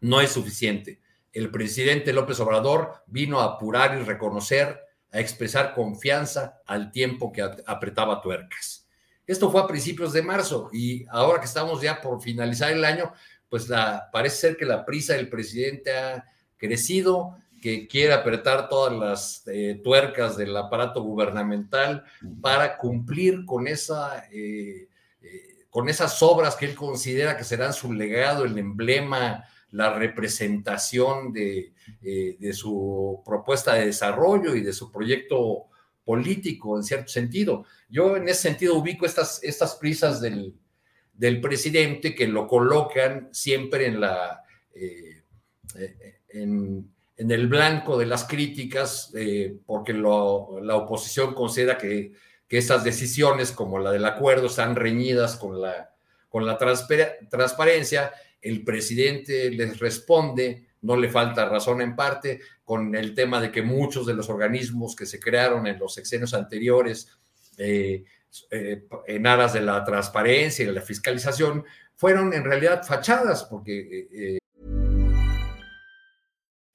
No es suficiente. El presidente López Obrador vino a apurar y reconocer, a expresar confianza al tiempo que apretaba tuercas. Esto fue a principios de marzo y ahora que estamos ya por finalizar el año, pues la, parece ser que la prisa del presidente ha crecido, que quiere apretar todas las eh, tuercas del aparato gubernamental para cumplir con, esa, eh, eh, con esas obras que él considera que serán su legado, el emblema, la representación de, de, su propuesta de desarrollo y de su proyecto político, en cierto sentido. Yo en ese sentido ubico estas, estas prisas del, del presidente que lo colocan siempre en la... En, en el blanco de las críticas, eh, porque la oposición considera que, que estas decisiones, como la del acuerdo, están reñidas con la, con la transparencia. El presidente les responde, no le falta razón en parte, con el tema de que muchos de los organismos que se crearon en los sexenios anteriores, eh, eh, en aras de la transparencia y de la fiscalización, fueron en realidad fachadas, porque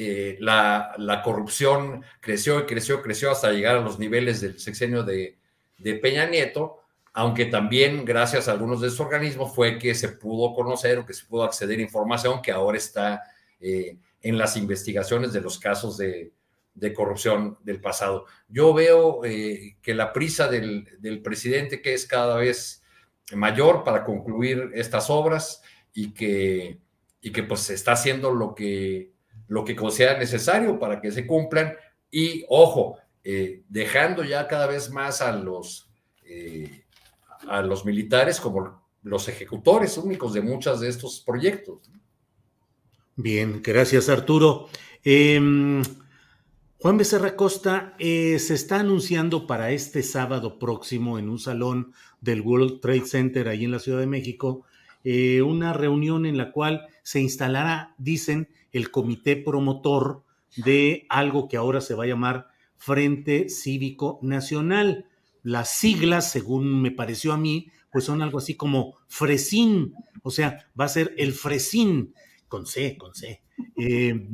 Eh, la, la, corrupción creció y creció, creció hasta llegar a los niveles del sexenio de, de, Peña Nieto, aunque también gracias a algunos de esos organismos fue que se pudo conocer o que se pudo acceder a información que ahora está eh, en las investigaciones de los casos de, de corrupción del pasado. Yo veo eh, que la prisa del, del, presidente, que es cada vez mayor para concluir estas obras y que, y que pues está haciendo lo que lo que sea necesario para que se cumplan y, ojo, eh, dejando ya cada vez más a los, eh, a los militares como los ejecutores únicos de muchos de estos proyectos. Bien, gracias Arturo. Em, Juan Becerra Costa eh, se está anunciando para este sábado próximo en un salón del World Trade Center ahí en la Ciudad de México una reunión en la cual se instalará, dicen, el comité promotor de algo que ahora se va a llamar Frente Cívico Nacional. Las siglas, según me pareció a mí, pues son algo así como Fresín, o sea, va a ser el Fresín, con C, con C. Eh,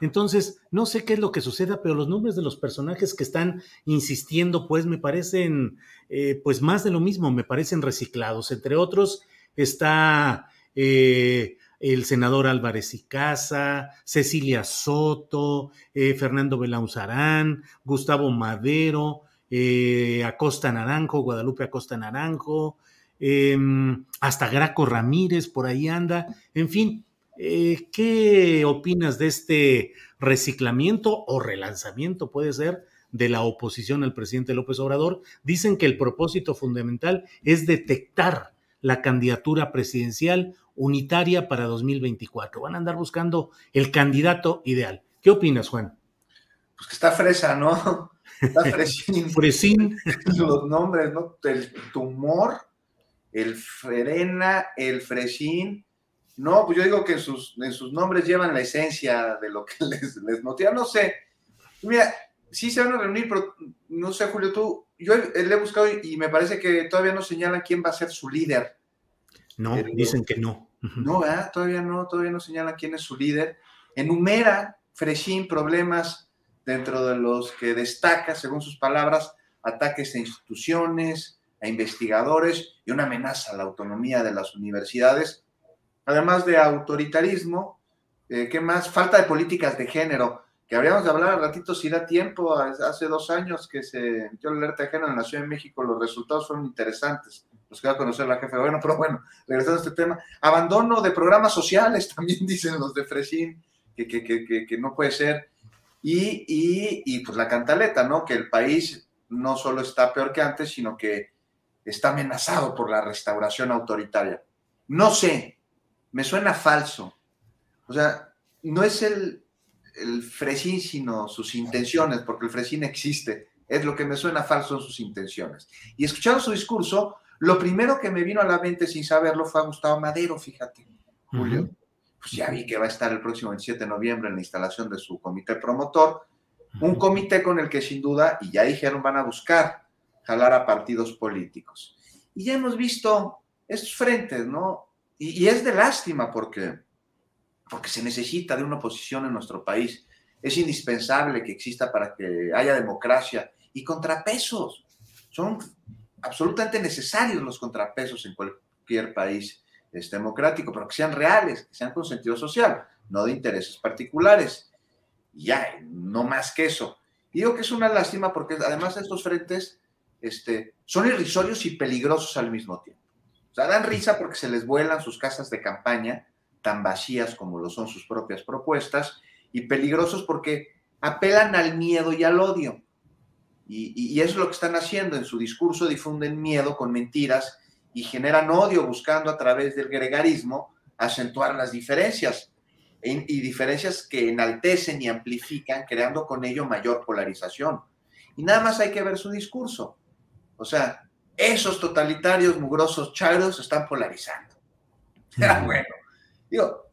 entonces, no sé qué es lo que suceda, pero los nombres de los personajes que están insistiendo, pues me parecen, eh, pues más de lo mismo, me parecen reciclados. Entre otros, está eh, el senador Álvarez y Casa, Cecilia Soto, eh, Fernando Belauzarán, Gustavo Madero, eh, Acosta Naranjo, Guadalupe Acosta Naranjo, em, hasta Graco Ramírez por ahí anda. En fin, eh, ¿qué opinas de este reciclamiento o relanzamiento, puede ser, de la oposición al presidente López Obrador? Dicen que el propósito fundamental es detectar la candidatura presidencial unitaria para 2024. Van a andar buscando el candidato ideal. ¿Qué opinas, Juan? Pues que está fresa, ¿no? Está fresín. fresín. Los nombres, ¿no? El tumor, el frena, el fresín. No, pues yo digo que en sus, en sus nombres llevan la esencia de lo que les, les motiva. No sé. Mira, sí se van a reunir, pero no sé, Julio, tú, yo le he buscado y me parece que todavía no señalan quién va a ser su líder. No, dicen que no. No, todavía no, todavía no señala quién es su líder. Enumera Fresín problemas dentro de los que destaca, según sus palabras, ataques a instituciones, a investigadores y una amenaza a la autonomía de las universidades, además de autoritarismo, eh, ¿qué más? Falta de políticas de género, que habríamos de hablar al ratito si da tiempo, hace dos años que se metió la alerta género en la Ciudad de México, los resultados fueron interesantes los que va a conocer la jefe gobierno, pero bueno, regresando a este tema, abandono de programas sociales, también dicen los de Fresín, que, que, que, que no puede ser, y, y, y, pues la cantaleta, ¿no? Que el país no solo está peor que antes, sino que está amenazado por la restauración autoritaria. No sé, me suena falso. O sea, no es el, el Fresín, sino sus intenciones, porque el Fresín existe. Es lo que me suena falso en sus intenciones. Y escuchando su discurso, lo primero que me vino a la mente sin saberlo fue a Gustavo Madero, fíjate. julio, pues ya vi que va a estar el próximo 27 de noviembre en la instalación de su comité promotor, un comité con el que sin duda, y ya dijeron, van a buscar jalar a partidos políticos. Y ya hemos visto estos frentes, ¿no? Y, es de lástima porque, porque se necesita de una oposición en nuestro país. Es indispensable que exista para que haya democracia y contrapesos. Son absolutamente necesarios los contrapesos en cualquier país este, democrático, pero que sean reales, que sean con sentido social, no de intereses particulares. Ya, no más que eso. digo que es una lástima porque además estos frentes este, son irrisorios y peligrosos al mismo tiempo. O sea, dan risa porque se les vuelan sus casas de campaña, tan vacías como lo son sus propias propuestas, y peligrosos porque apelan al miedo y al odio. Y, y, eso es lo que están haciendo. En su discurso difunden miedo con mentiras y generan odio buscando a través del gregarismo acentuar las diferencias y diferencias que enaltecen y amplifican, creando con ello mayor polarización. Y nada más hay que ver su discurso. O sea, esos totalitarios mugrosos chairos están polarizando. bueno.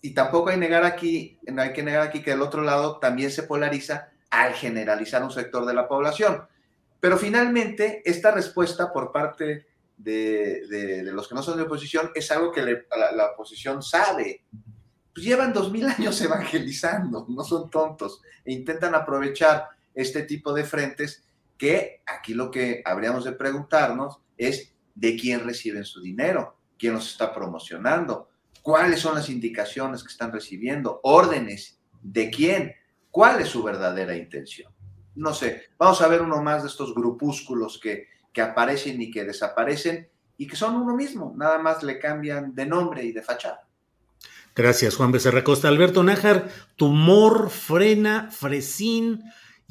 Y tampoco hay, negar aquí, no que negar aquí que del otro lado también se polariza al generalizar un sector de la población. Pero finalmente, esta respuesta por parte de, los que no son de oposición es algo que la, oposición sabe. Pues llevan dos mil años evangelizando, no son tontos, e intentan aprovechar este tipo de frentes que aquí lo que habríamos de preguntarnos es de quién reciben su dinero, quién los está promocionando, cuáles son las indicaciones que están recibiendo, órdenes, de quién, cuál es su verdadera intención. No sé, vamos a ver uno más de estos grupúsculos que, que aparecen y que desaparecen y que son uno mismo, nada más le cambian de nombre y de fachada. Gracias, Juan Becerra Costa. Alberto Nájar, tumor, frena, fresín,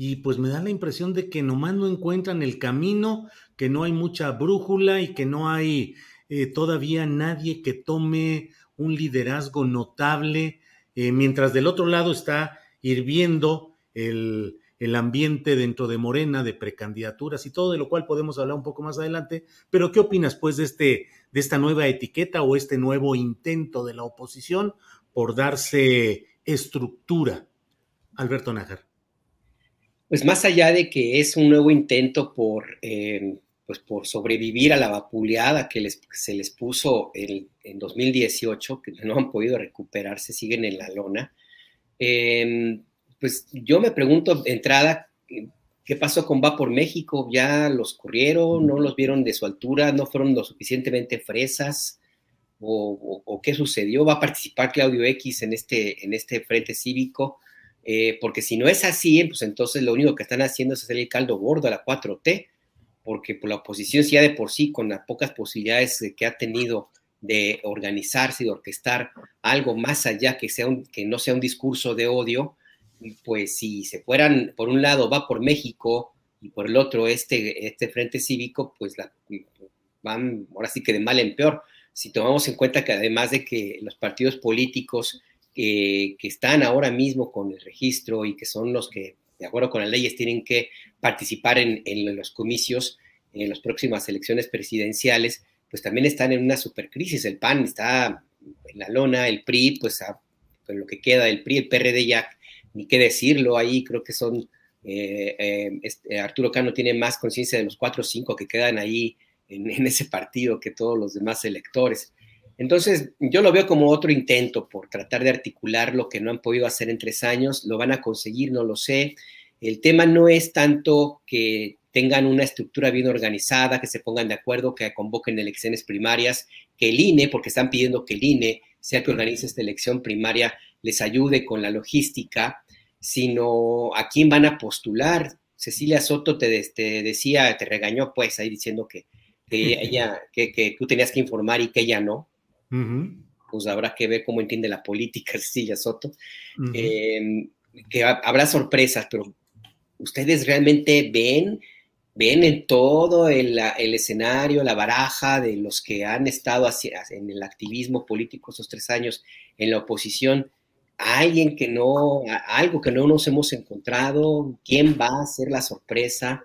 y pues me da la impresión de que nomás no encuentran el camino que no hay mucha brújula y que no hay eh, todavía nadie que tome un liderazgo notable, eh, mientras del otro lado está hirviendo el, el ambiente dentro de Morena, de precandidaturas y todo, de lo cual podemos hablar un poco más adelante. Pero, ¿qué opinas, pues, de, este, de esta nueva etiqueta o este nuevo intento de la oposición por darse estructura? Alberto Nájar. Pues más allá de que es un nuevo intento por eh, pues por sobrevivir a la vapuleada que les, se les puso en, 2018, que no han podido recuperarse, siguen en la lona. Em, pues yo me pregunto de entrada, ¿qué pasó con Va por México? ¿Ya los corrieron? ¿No los vieron de su altura? ¿No fueron lo suficientemente fresas? ¿O, qué sucedió? ¿Va a participar Claudio X en este, en este frente cívico? Eh, porque si no es así, pues entonces lo único que están haciendo es hacer el caldo gordo a la 4T porque por la oposición ya de por sí, con las pocas posibilidades que ha tenido de organizarse y de orquestar algo más allá que, sea que no sea un discurso de odio, pues si se fueran, por un lado va por México y por el otro este, este frente cívico, pues van ahora sí que de mal en peor. Si tomamos en cuenta que además de que los partidos políticos que están ahora mismo con el registro y que son los que de acuerdo con las leyes, tienen que participar en, los comicios en las próximas elecciones presidenciales, pues también están en una supercrisis. El PAN está en la lona, el PRI, pues, lo que queda del PRI, el PRD ya, ni qué decirlo, ahí creo que son, eh, eh, este, Arturo Cano tiene más conciencia de los cuatro o cinco que quedan ahí en, ese partido que todos los demás electores. Entonces, yo lo veo como otro intento por tratar de articular lo que no han podido hacer en tres años. Lo van a conseguir, no lo sé. El tema no es tanto que tengan una estructura bien organizada, que se pongan de acuerdo, que convoquen elecciones primarias, que el INE, porque están pidiendo que el INE sea que organice esta elección primaria, les ayude con la logística, sino a quién van a postular. Cecilia Soto te, decía, te regañó pues ahí diciendo que, ella, que, que, tú tenías que informar y que ella no. Pues habrá que ver cómo entiende la política Cecilia Soto. Em, que habrá sorpresas, pero ustedes realmente ven, ven en todo el, escenario, la baraja de los que han estado en el activismo político esos tres años en la oposición, alguien que no, algo que no nos hemos encontrado, quién va a ser la sorpresa,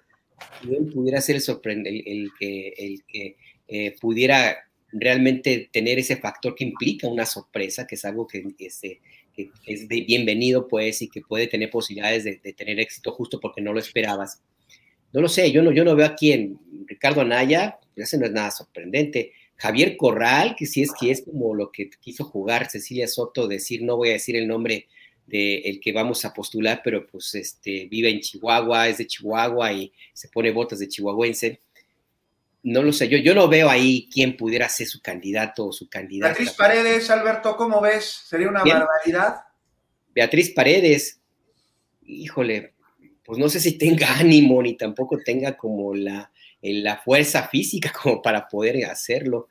quién pudiera ser el, el, que, el que eh, pudiera realmente tener ese factor que implica una sorpresa, que es algo que, este, es de bienvenido, pues, y que puede tener posibilidades de, tener éxito justo porque no lo esperabas. No lo sé, yo no, yo no veo aquí en Ricardo Anaya, ese no es nada sorprendente. Javier Corral, que sí es que es como lo que quiso jugar Cecilia Soto, decir, no voy a decir el nombre del el que vamos a postular, pero pues este, vive en Chihuahua, es de Chihuahua y se pone botas de chihuahuense no lo sé, yo, yo no veo ahí quién pudiera ser su candidato o su candidata. Beatriz Paredes, Alberto, ¿cómo ves? ¿Sería una barbaridad? Beatriz Paredes, híjole, pues no sé si tenga ánimo ni tampoco tenga como la, la fuerza física como para poder hacerlo.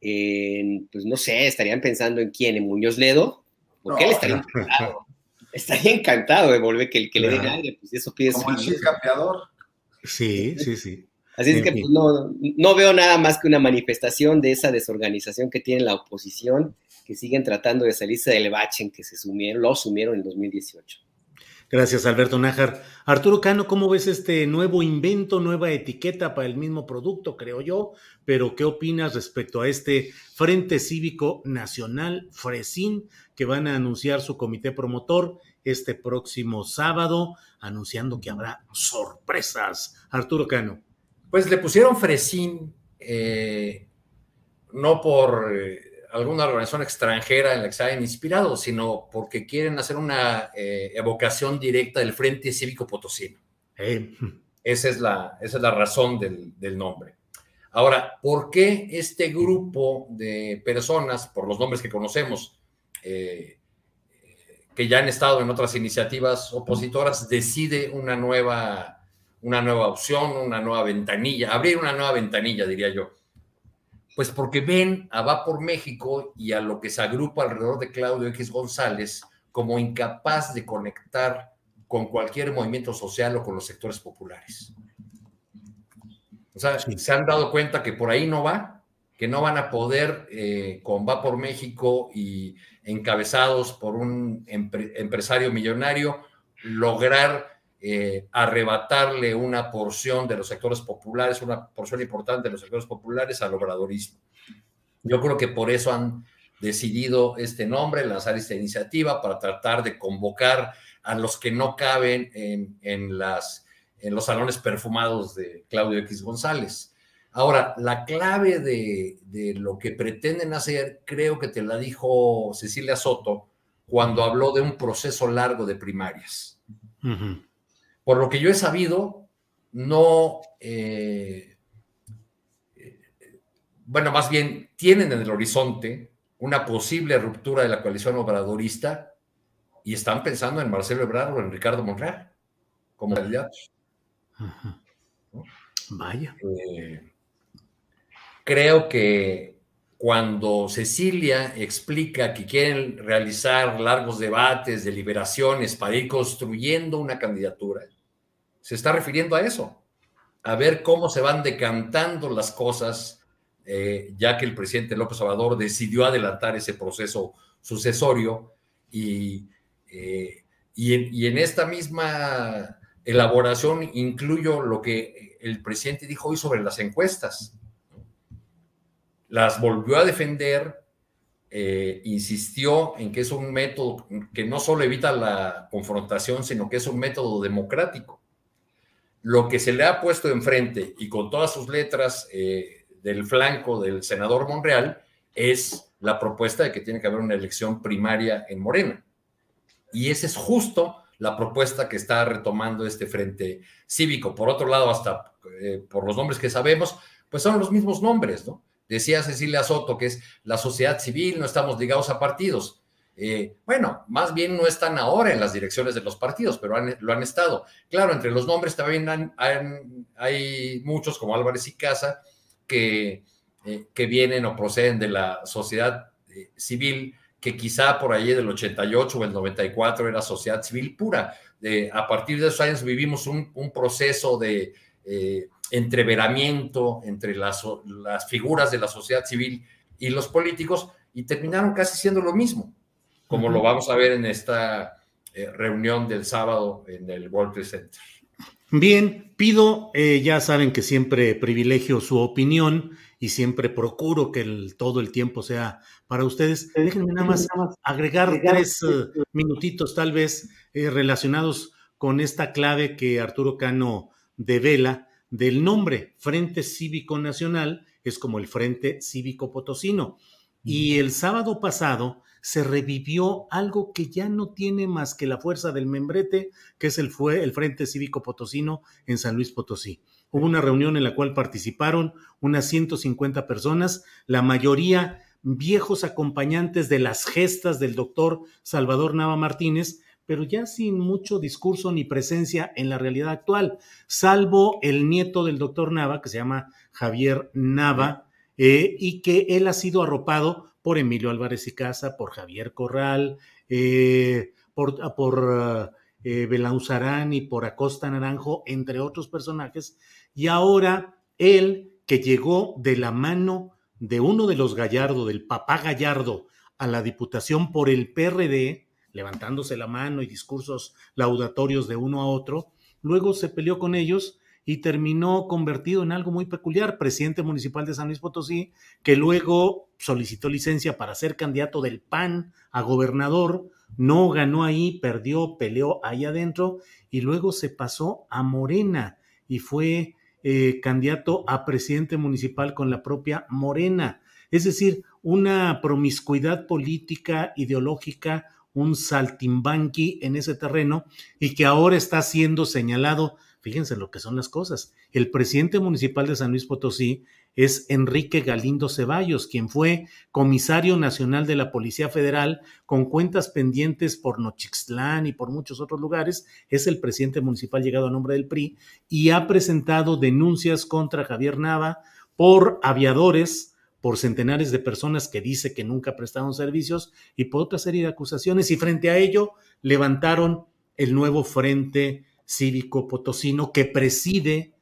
pues no sé, estarían pensando en quién, en Muñoz Ledo, porque él estaría encantado. estaría encantado de volver que, el que le den aire, pues eso pide Como el campeador. Sí, sí, sí. Así es que pues, no, veo nada más que una manifestación de esa desorganización que tiene la oposición, que siguen tratando de salirse del bache en que se sumieron, lo sumieron en 2018. Gracias, Alberto Nájar. Arturo Cano, ¿cómo ves este nuevo invento, nueva etiqueta para el mismo producto, creo yo? Pero, ¿qué opinas respecto a este Frente Cívico Nacional, Fresín, que van a anunciar su comité promotor este próximo sábado, anunciando que habrá sorpresas? Arturo Cano. Pues le pusieron Fresín, eh, no por eh, alguna organización extranjera en la que se hayan inspirado, sino porque quieren hacer una eh, evocación directa del Frente Cívico Potosino. Esa, es la, esa es la razón del, del nombre. Ahora, ¿por qué este grupo de personas, por los nombres que conocemos, que ya han estado en otras iniciativas opositoras, decide una nueva una nueva opción, una nueva ventanilla, abrir una nueva ventanilla, diría yo. Pues porque ven a Va por México y a lo que se agrupa alrededor de Claudio X González como incapaz de conectar con cualquier movimiento social o con los sectores populares. O sea, se han dado cuenta que por ahí no va, que no van a poder eh, con Va por México y encabezados por un empresario millonario lograr eh, arrebatarle una porción de los sectores populares, una porción importante de los sectores populares al obradorismo. Yo creo que por eso han decidido este nombre, lanzar esta iniciativa para tratar de convocar a los que no caben en, las, en los salones perfumados de Claudio X González. Ahora, la clave de, lo que pretenden hacer, creo que te la dijo Cecilia Soto cuando habló de un proceso largo de primarias. Por lo que yo he sabido, no, eh, bueno, más bien tienen en el horizonte una posible ruptura de la coalición obradorista y están pensando en Marcelo Ebrard o en Ricardo Monreal como candidatos. Vaya. Eh, creo que cuando Cecilia explica que quieren realizar largos debates, deliberaciones para ir construyendo una candidatura, se está refiriendo a eso, a ver cómo se van decantando las cosas, eh, ya que el presidente López Obrador decidió adelantar ese proceso sucesorio y, eh, y, en, esta misma elaboración incluyo lo que el presidente dijo hoy sobre las encuestas. Las volvió a defender, eh, insistió en que es un método que no solo evita la confrontación, sino que es un método democrático lo que se le ha puesto enfrente y con todas sus letras eh, del flanco del senador Monreal es la propuesta de que tiene que haber una elección primaria en Morena. Y esa es justo la propuesta que está retomando este frente cívico. Por otro lado, hasta eh, por los nombres que sabemos, pues son los mismos nombres, ¿no? Decía Cecilia Soto que es la sociedad civil, no estamos ligados a partidos. Eh, bueno, más bien no están ahora en las direcciones de los partidos, pero lo han estado. Claro, entre los nombres también hay muchos, como Álvarez y Casa, que, eh, que vienen o proceden de la sociedad eh, civil, que quizá por ahí del 88 o el 94 era sociedad civil pura. a partir de esos años vivimos un, proceso de entreveramiento entre las, las figuras de la sociedad civil y los políticos y terminaron casi siendo lo mismo como lo vamos a ver en esta eh, reunión del sábado en el World Trade Center. Bien, pido, eh, ya saben que siempre privilegio su opinión y siempre procuro que el, todo el tiempo sea para ustedes. Déjenme nada más agregar tres uh, minutitos tal vez eh, relacionados con esta clave que Arturo Cano devela del nombre Frente Cívico Nacional, es como el Frente Cívico Potosino. Y el sábado pasado se revivió algo que ya no tiene más que la fuerza del membrete, que es el, fue el Frente Cívico Potosino en San Luis Potosí. Hubo una reunión en la cual participaron unas 150 personas, la mayoría viejos acompañantes de las gestas del doctor Salvador Nava Martínez, pero ya sin mucho discurso ni presencia en la realidad actual, salvo el nieto del doctor Nava, que se llama Javier Nava, eh, y que él ha sido arropado por Emilio Álvarez y Casa, por Javier Corral, eh, por, por eh, y por Acosta Naranjo, entre otros personajes. Y ahora él, que llegó de la mano de uno de los Gallardo, del papá Gallardo, a la Diputación por el PRD, levantándose la mano y discursos laudatorios de uno a otro, luego se peleó con ellos y terminó convertido en algo muy peculiar, presidente municipal de San Luis Potosí, que luego solicitó licencia para ser candidato del PAN a gobernador, no ganó ahí, perdió, peleó ahí adentro y luego se pasó a Morena y fue eh, candidato a presidente municipal con la propia Morena. Es decir, una promiscuidad política, ideológica, un saltimbanqui en ese terreno y que ahora está siendo señalado Fíjense lo que son las cosas. El presidente municipal de San Luis Potosí es Enrique Galindo Ceballos, quien fue comisario nacional de la Policía Federal con cuentas pendientes por Nochixtlán y por muchos otros lugares. Es el presidente municipal llegado a nombre del PRI y ha presentado denuncias contra Javier Nava por aviadores, por centenares de personas que dice que nunca prestaron servicios y por otra serie de acusaciones. Y frente a ello levantaron el nuevo frente cívico potosino que preside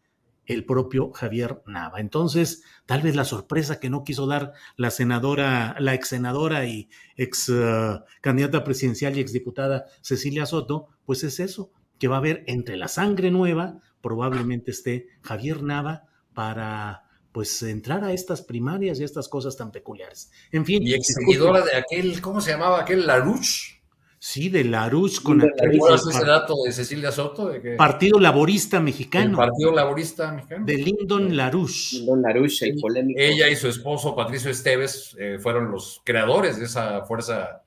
el propio Javier Nava. Entonces, tal vez la sorpresa que no quiso dar la senadora, la ex senadora y ex uh, candidata presidencial y exdiputada Cecilia Soto, pues es eso, que va a haber entre la sangre nueva, probablemente esté Javier Nava para pues entrar a estas primarias y a estas cosas tan peculiares. En fin. Y ex seguidora de aquel, ¿cómo se llamaba aquel Larouche? Sí, de Larouche con ¿Recuerdas ese dato de Cecilia Soto? Partido Laborista Mexicano. Partido Laborista Mexicano. De Lyndon Larouche. Lyndon Larouche, el polémico. Ella y su esposo Patricio Esteves eh, fueron los creadores de esa fuerza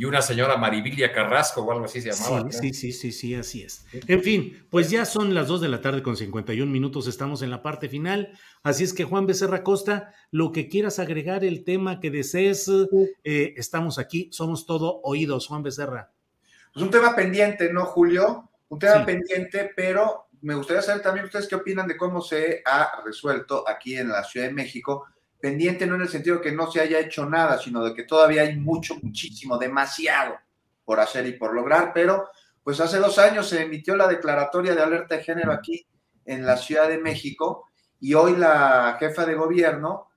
y una señora Maribilia Carrasco o algo así se llamaba. Sí, sí, sí, sí, así es. En fin, pues ya son las 2 de la tarde con 51 minutos, estamos en la parte final. Así es que Juan Becerra Costa, lo que quieras agregar, el tema que desees, eh, estamos aquí, somos todo oídos, Juan Becerra. Pues un tema pendiente, ¿no, Julio? Un tema pendiente, pero me gustaría saber también ustedes qué opinan de cómo se ha resuelto aquí en la Ciudad de México pendiente no en el sentido de que no se haya hecho nada, sino de que todavía hay mucho, muchísimo, demasiado por hacer y por lograr, pero pues hace dos años se emitió la declaratoria de alerta de género aquí en la Ciudad de México y hoy la jefa de gobierno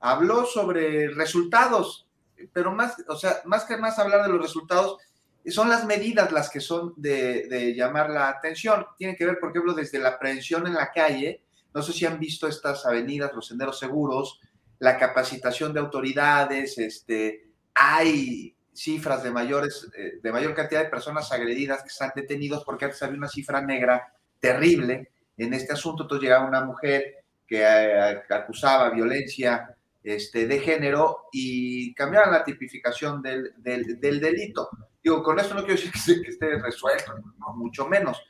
habló sobre resultados, pero más, o sea, más que más hablar de los resultados, son las medidas las que son de, llamar la atención. Tiene que ver, por ejemplo, desde la prevención en la calle, no sé si han visto estas avenidas, los senderos seguros, la capacitación de autoridades, este, hay cifras de, mayores, eh, de mayor cantidad de personas agredidas que están detenidos porque antes había una cifra negra terrible en este asunto. Entonces llegaba una mujer que eh, acusaba violencia este, de género y cambiaban la tipificación del, delito. Digo, con esto no quiero decir que, esté resuelto, mucho menos,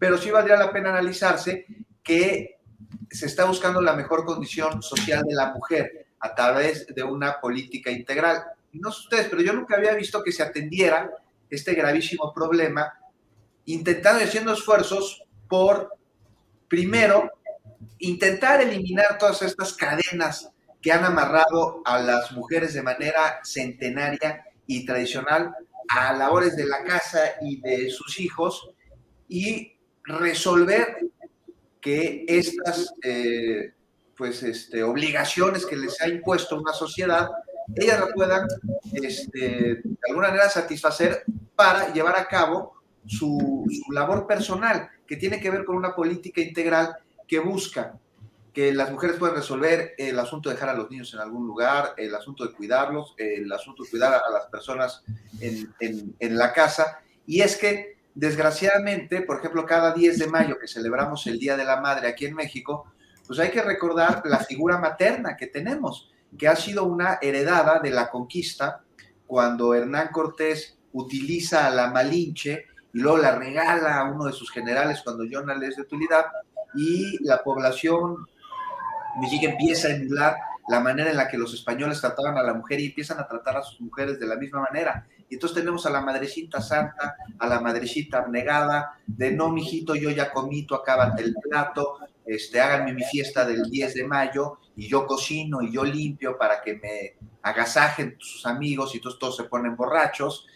pero sí valdría la pena analizarse que se está buscando la mejor condición social de la mujer a través de una política integral. No sé ustedes, pero yo nunca había visto que se atendiera este gravísimo problema, intentando y haciendo esfuerzos por, primero, intentar eliminar todas estas cadenas que han amarrado a las mujeres de manera centenaria y tradicional a labores de la casa y de sus hijos y resolver que estas eh, pues, este, obligaciones que les ha impuesto una sociedad, ellas la puedan este, de alguna manera satisfacer para llevar a cabo su, labor personal, que tiene que ver con una política integral que busca que las mujeres pueden resolver el asunto de dejar a los niños en algún lugar, el asunto de cuidarlos, el asunto de cuidar a, las personas en, la casa. Y es que, desgraciadamente, por ejemplo, cada 10 de mayo que celebramos el Día de la Madre aquí en México, pues hay que recordar la figura materna que tenemos, que ha sido una heredada de la conquista, cuando Hernán Cortés utiliza a la Malinche y luego la regala a uno de sus generales cuando John es de utilidad, y la población Mexica empieza a emular la manera en la que los españoles trataban a la mujer y empiezan a tratar a sus mujeres de la misma manera. Y entonces tenemos a la madrecita santa, a la madrecita abnegada, de no, mijito, yo ya comí, tú acábate el plato, este, háganme mi fiesta del 10 de mayo y yo cocino y yo limpio para que me agasajen sus amigos y todos, todos se ponen borrachos.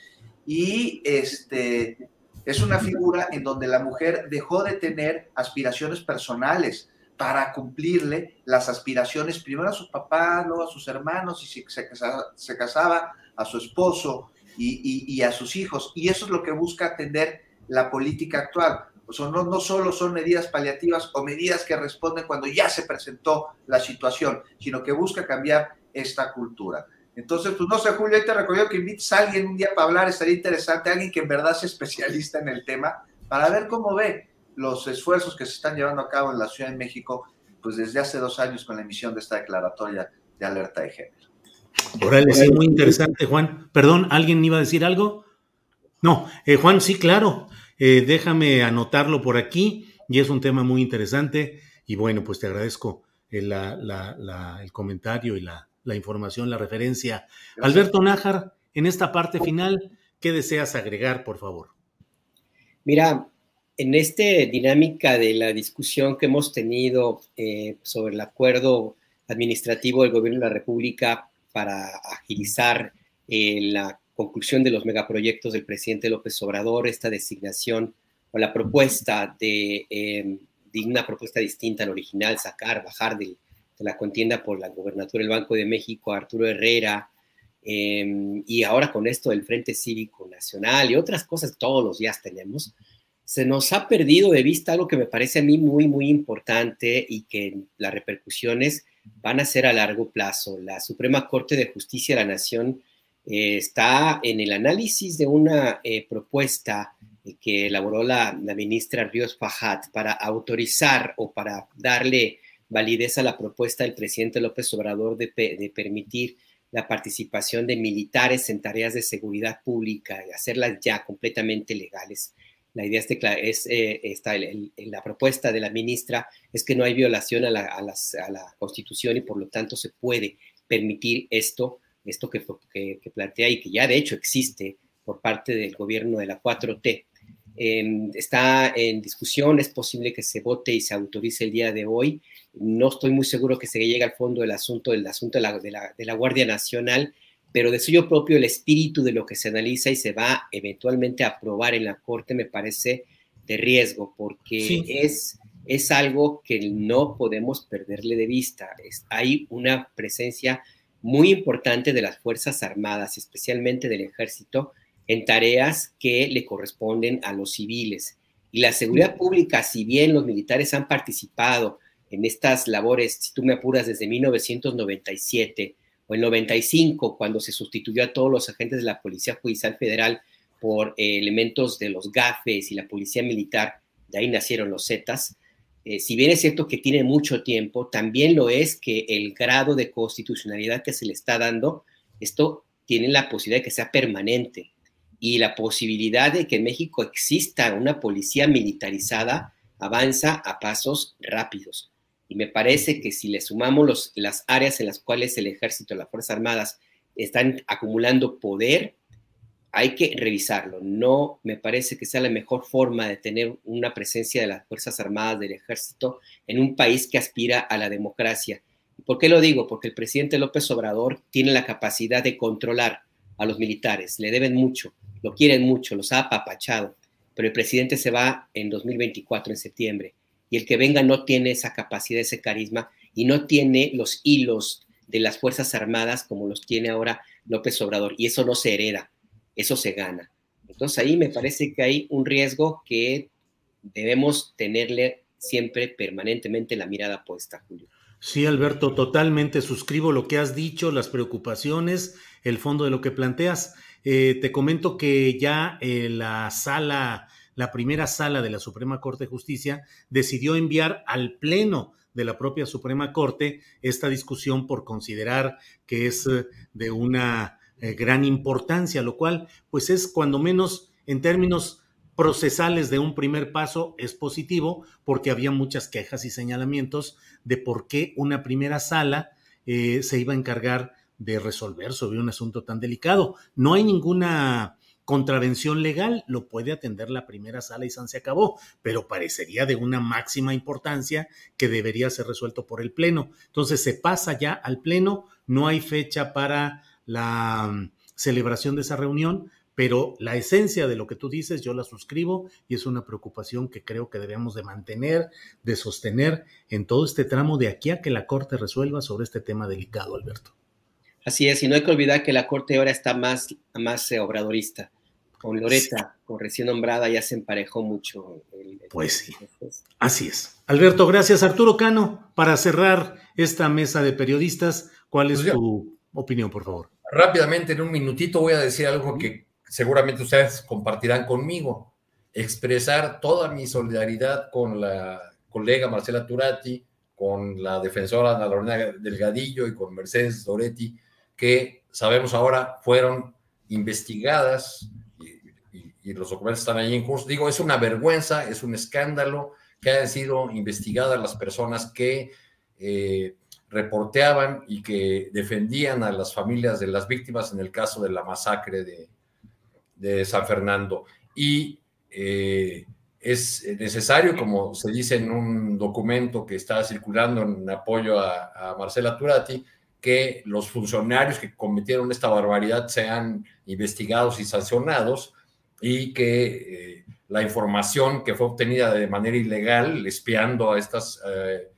Y este, es una figura en donde la mujer dejó de tener aspiraciones personales, para cumplirle las aspiraciones primero a su papá, luego a sus hermanos y si se, se casaba a su esposo y, a sus hijos. Y eso es lo que busca atender la política actual. O sea, no, solo son medidas paliativas o medidas que responden cuando ya se presentó la situación, sino que busca cambiar esta cultura. Entonces, pues no sé, Julio, ahí te recuerdo que invites a alguien un día para hablar, estaría interesante, alguien que en verdad sea especialista en el tema, para ver cómo ve los esfuerzos que se están llevando a cabo en la Ciudad de México, pues desde hace dos años con la emisión de esta declaratoria de alerta de género. Órale, sí, muy interesante, Juan. Perdón, ¿alguien iba a decir algo? No, eh, Juan, sí, claro. Eh, déjame anotarlo por aquí y es un tema muy interesante. Y bueno, pues te agradezco el, el comentario y la, información, la referencia. Alberto Nájar, en esta parte final, ¿qué deseas agregar, por favor? Mira, en esta dinámica de la discusión que hemos tenido eh, sobre el acuerdo administrativo del gobierno de la República para agilizar eh, la conclusión de los megaproyectos del presidente López Obrador, esta designación o la propuesta de, em, una propuesta distinta al original, sacar, bajar de, la contienda por la gobernatura del Banco de México, Arturo Herrera, em, y ahora con esto del Frente Cívico Nacional y otras cosas todos los días tenemos, se nos ha perdido de vista algo que me parece a mí muy, muy importante y que las repercusiones van a ser a largo plazo. La Suprema Corte de Justicia de la Nación eh, está en el análisis de una eh, propuesta que elaboró la, ministra Ríos Fajat para autorizar o para darle validez a la propuesta del presidente López Obrador de, de permitir la participación de militares en tareas de seguridad pública y hacerlas ya completamente legales. La idea es, eh, la propuesta de la ministra es que no hay violación a la, Constitución y por lo tanto se puede permitir esto, esto que, plantea y que ya de hecho existe por parte del gobierno de la 4T. Em, está en discusión, es posible que se vote y se autorice el día de hoy. No estoy muy seguro que se llegue al fondo del asunto, del asunto de la Guardia Nacional pero de suyo propio el espíritu de lo que se analiza y se va eventualmente a aprobar en la Corte me parece de riesgo, porque es, es algo que no podemos perderle de vista. hay una presencia muy importante de las Fuerzas Armadas, especialmente del Ejército, en tareas que le corresponden a los civiles. Y la seguridad pública, si bien los militares han participado en estas labores, si tú me apuras, desde 1997, el 95, cuando se sustituyó a todos los agentes de la Policía Judicial Federal por eh, elementos de los GAFES y la Policía Militar, de ahí nacieron los Zetas. Eh, si bien es cierto que tiene mucho tiempo, también lo es que el grado de constitucionalidad que se le está dando, esto tiene la posibilidad de que sea permanente y la posibilidad de que en México exista una policía militarizada avanza a pasos rápidos. Y me parece que si le sumamos las áreas en las cuales el ejército, las Fuerzas Armadas están acumulando poder, hay que revisarlo. No me parece que sea la mejor forma de tener una presencia de las Fuerzas Armadas del ejército en un país que aspira a la democracia. ¿Por qué lo digo? Porque el presidente López Obrador tiene la capacidad de controlar a los militares, le deben mucho, lo quieren mucho, los ha apapachado, pero el presidente se va en 2024, en septiembre y el que venga no tiene esa capacidad, ese carisma y no tiene los hilos de las Fuerzas Armadas como los tiene ahora López Obrador. Y eso no se hereda, eso se gana. Entonces ahí me parece que hay un riesgo que debemos tenerle siempre permanentemente la mirada puesta, Julio. Sí, Alberto, totalmente suscribo lo que has dicho, las preocupaciones, el fondo de lo que planteas. Eh, te comento que ya eh, la sala, la primera sala de la Suprema Corte de Justicia decidió enviar al Pleno de la propia Suprema Corte esta discusión por considerar que es eh, de una gran importancia, lo cual pues es cuando menos en términos procesales de un primer paso es positivo porque había muchas quejas y señalamientos de por qué una primera sala eh, se iba a encargar de resolver sobre un asunto tan delicado. No hay ninguna contravención legal, lo puede atender la primera sala y se acabó, pero parecería de una máxima importancia que debería ser resuelto por el Pleno. Entonces se pasa ya al Pleno, no hay fecha para la mm, celebración de esa reunión, pero la esencia de lo que tú dices yo la suscribo y es una preocupación que creo que debemos de mantener, de sostener en todo este tramo de aquí a que la Corte resuelva sobre este tema delicado, Alberto. Así es, y no hay que olvidar que la Corte ahora está más, más eh, obradorista. Con Loreta, con recién nombrada, ya se emparejó mucho. pues sí, así es. Alberto, gracias. Arturo Cano, para cerrar esta mesa de periodistas, ¿cuál es pues tu opinión, por favor? Rápidamente, en un minutito, voy a decir algo que seguramente ustedes compartirán conmigo, expresar toda mi solidaridad con la colega Marcela Turati, con la defensora Ana Lorena Delgadillo y con Mercedes Doretti, que sabemos ahora fueron investigadas y, los documentos están ahí en curso. Digo, es una vergüenza, es un escándalo que hayan sido investigadas las personas que eh, reporteaban y que defendían a las familias de las víctimas en el caso de la masacre de, San Fernando. Y eh, es necesario, como se dice en un documento que está circulando en apoyo a, Marcela Turati, que los funcionarios que cometieron esta barbaridad sean investigados y sancionados y que eh, la información que fue obtenida de manera ilegal, espiando a estas eh,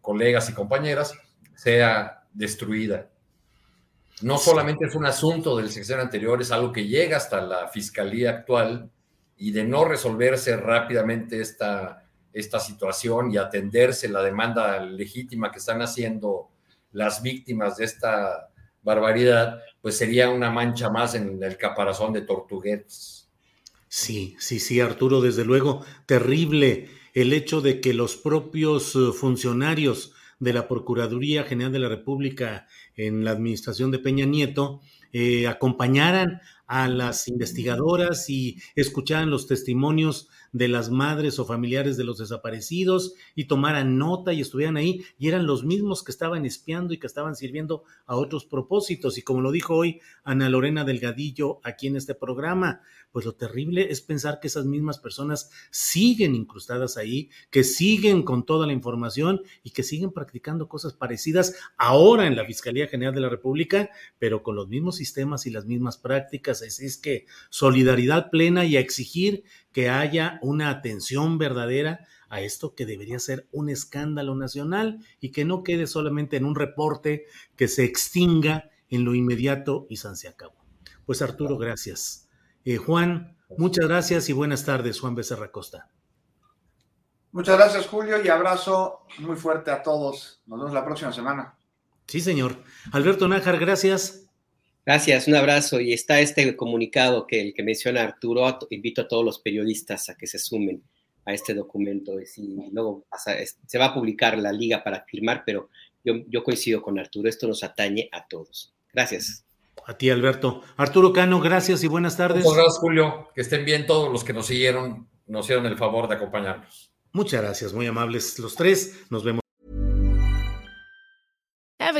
colegas y compañeras, sea destruida. No solamente es un asunto del sexenio anterior, es algo que llega hasta la fiscalía actual y de no resolverse rápidamente esta, esta situación y atenderse la demanda legítima que están haciendo las víctimas de esta barbaridad, pues sería una mancha más en el caparazón de Tortuguetes. Sí, sí, sí, Arturo, desde luego, terrible el hecho de que los propios eh, funcionarios de la Procuraduría General de la República en la administración de Peña Nieto eh, acompañaran a las investigadoras y escucharan los testimonios de las madres o familiares de los desaparecidos y tomaran nota y estuvieran ahí y eran los mismos que estaban espiando y que estaban sirviendo a otros propósitos. Y como lo dijo hoy Ana Lorena Delgadillo aquí en este programa, pues lo terrible es pensar que esas mismas personas siguen incrustadas ahí, que siguen con toda la información y que siguen practicando cosas parecidas ahora en la Fiscalía General de la República, pero con los mismos sistemas y las mismas prácticas. Así es que solidaridad plena y a exigir que haya una atención verdadera a esto que debería ser un escándalo nacional y que no quede solamente en un reporte que se extinga en lo inmediato y se acabó. Pues Arturo, gracias. Eh, Juan, muchas gracias y buenas tardes, Juan Becerra Costa. Muchas gracias, Julio, y abrazo muy fuerte a todos. Nos vemos la próxima semana. Sí, señor. Alberto Nájar, gracias. Gracias, un abrazo. Y está este comunicado que el que menciona Arturo. Invito a todos los periodistas a que se sumen a este documento. Y luego se va a publicar la liga para firmar, pero yo, yo coincido con Arturo. Esto nos atañe a todos. Gracias. A ti, Alberto. Arturo Cano, gracias y buenas tardes. Muchas gracias, Julio. Que estén bien todos los que nos siguieron, nos hicieron el favor de acompañarnos. Muchas gracias, muy amables los tres. Nos vemos.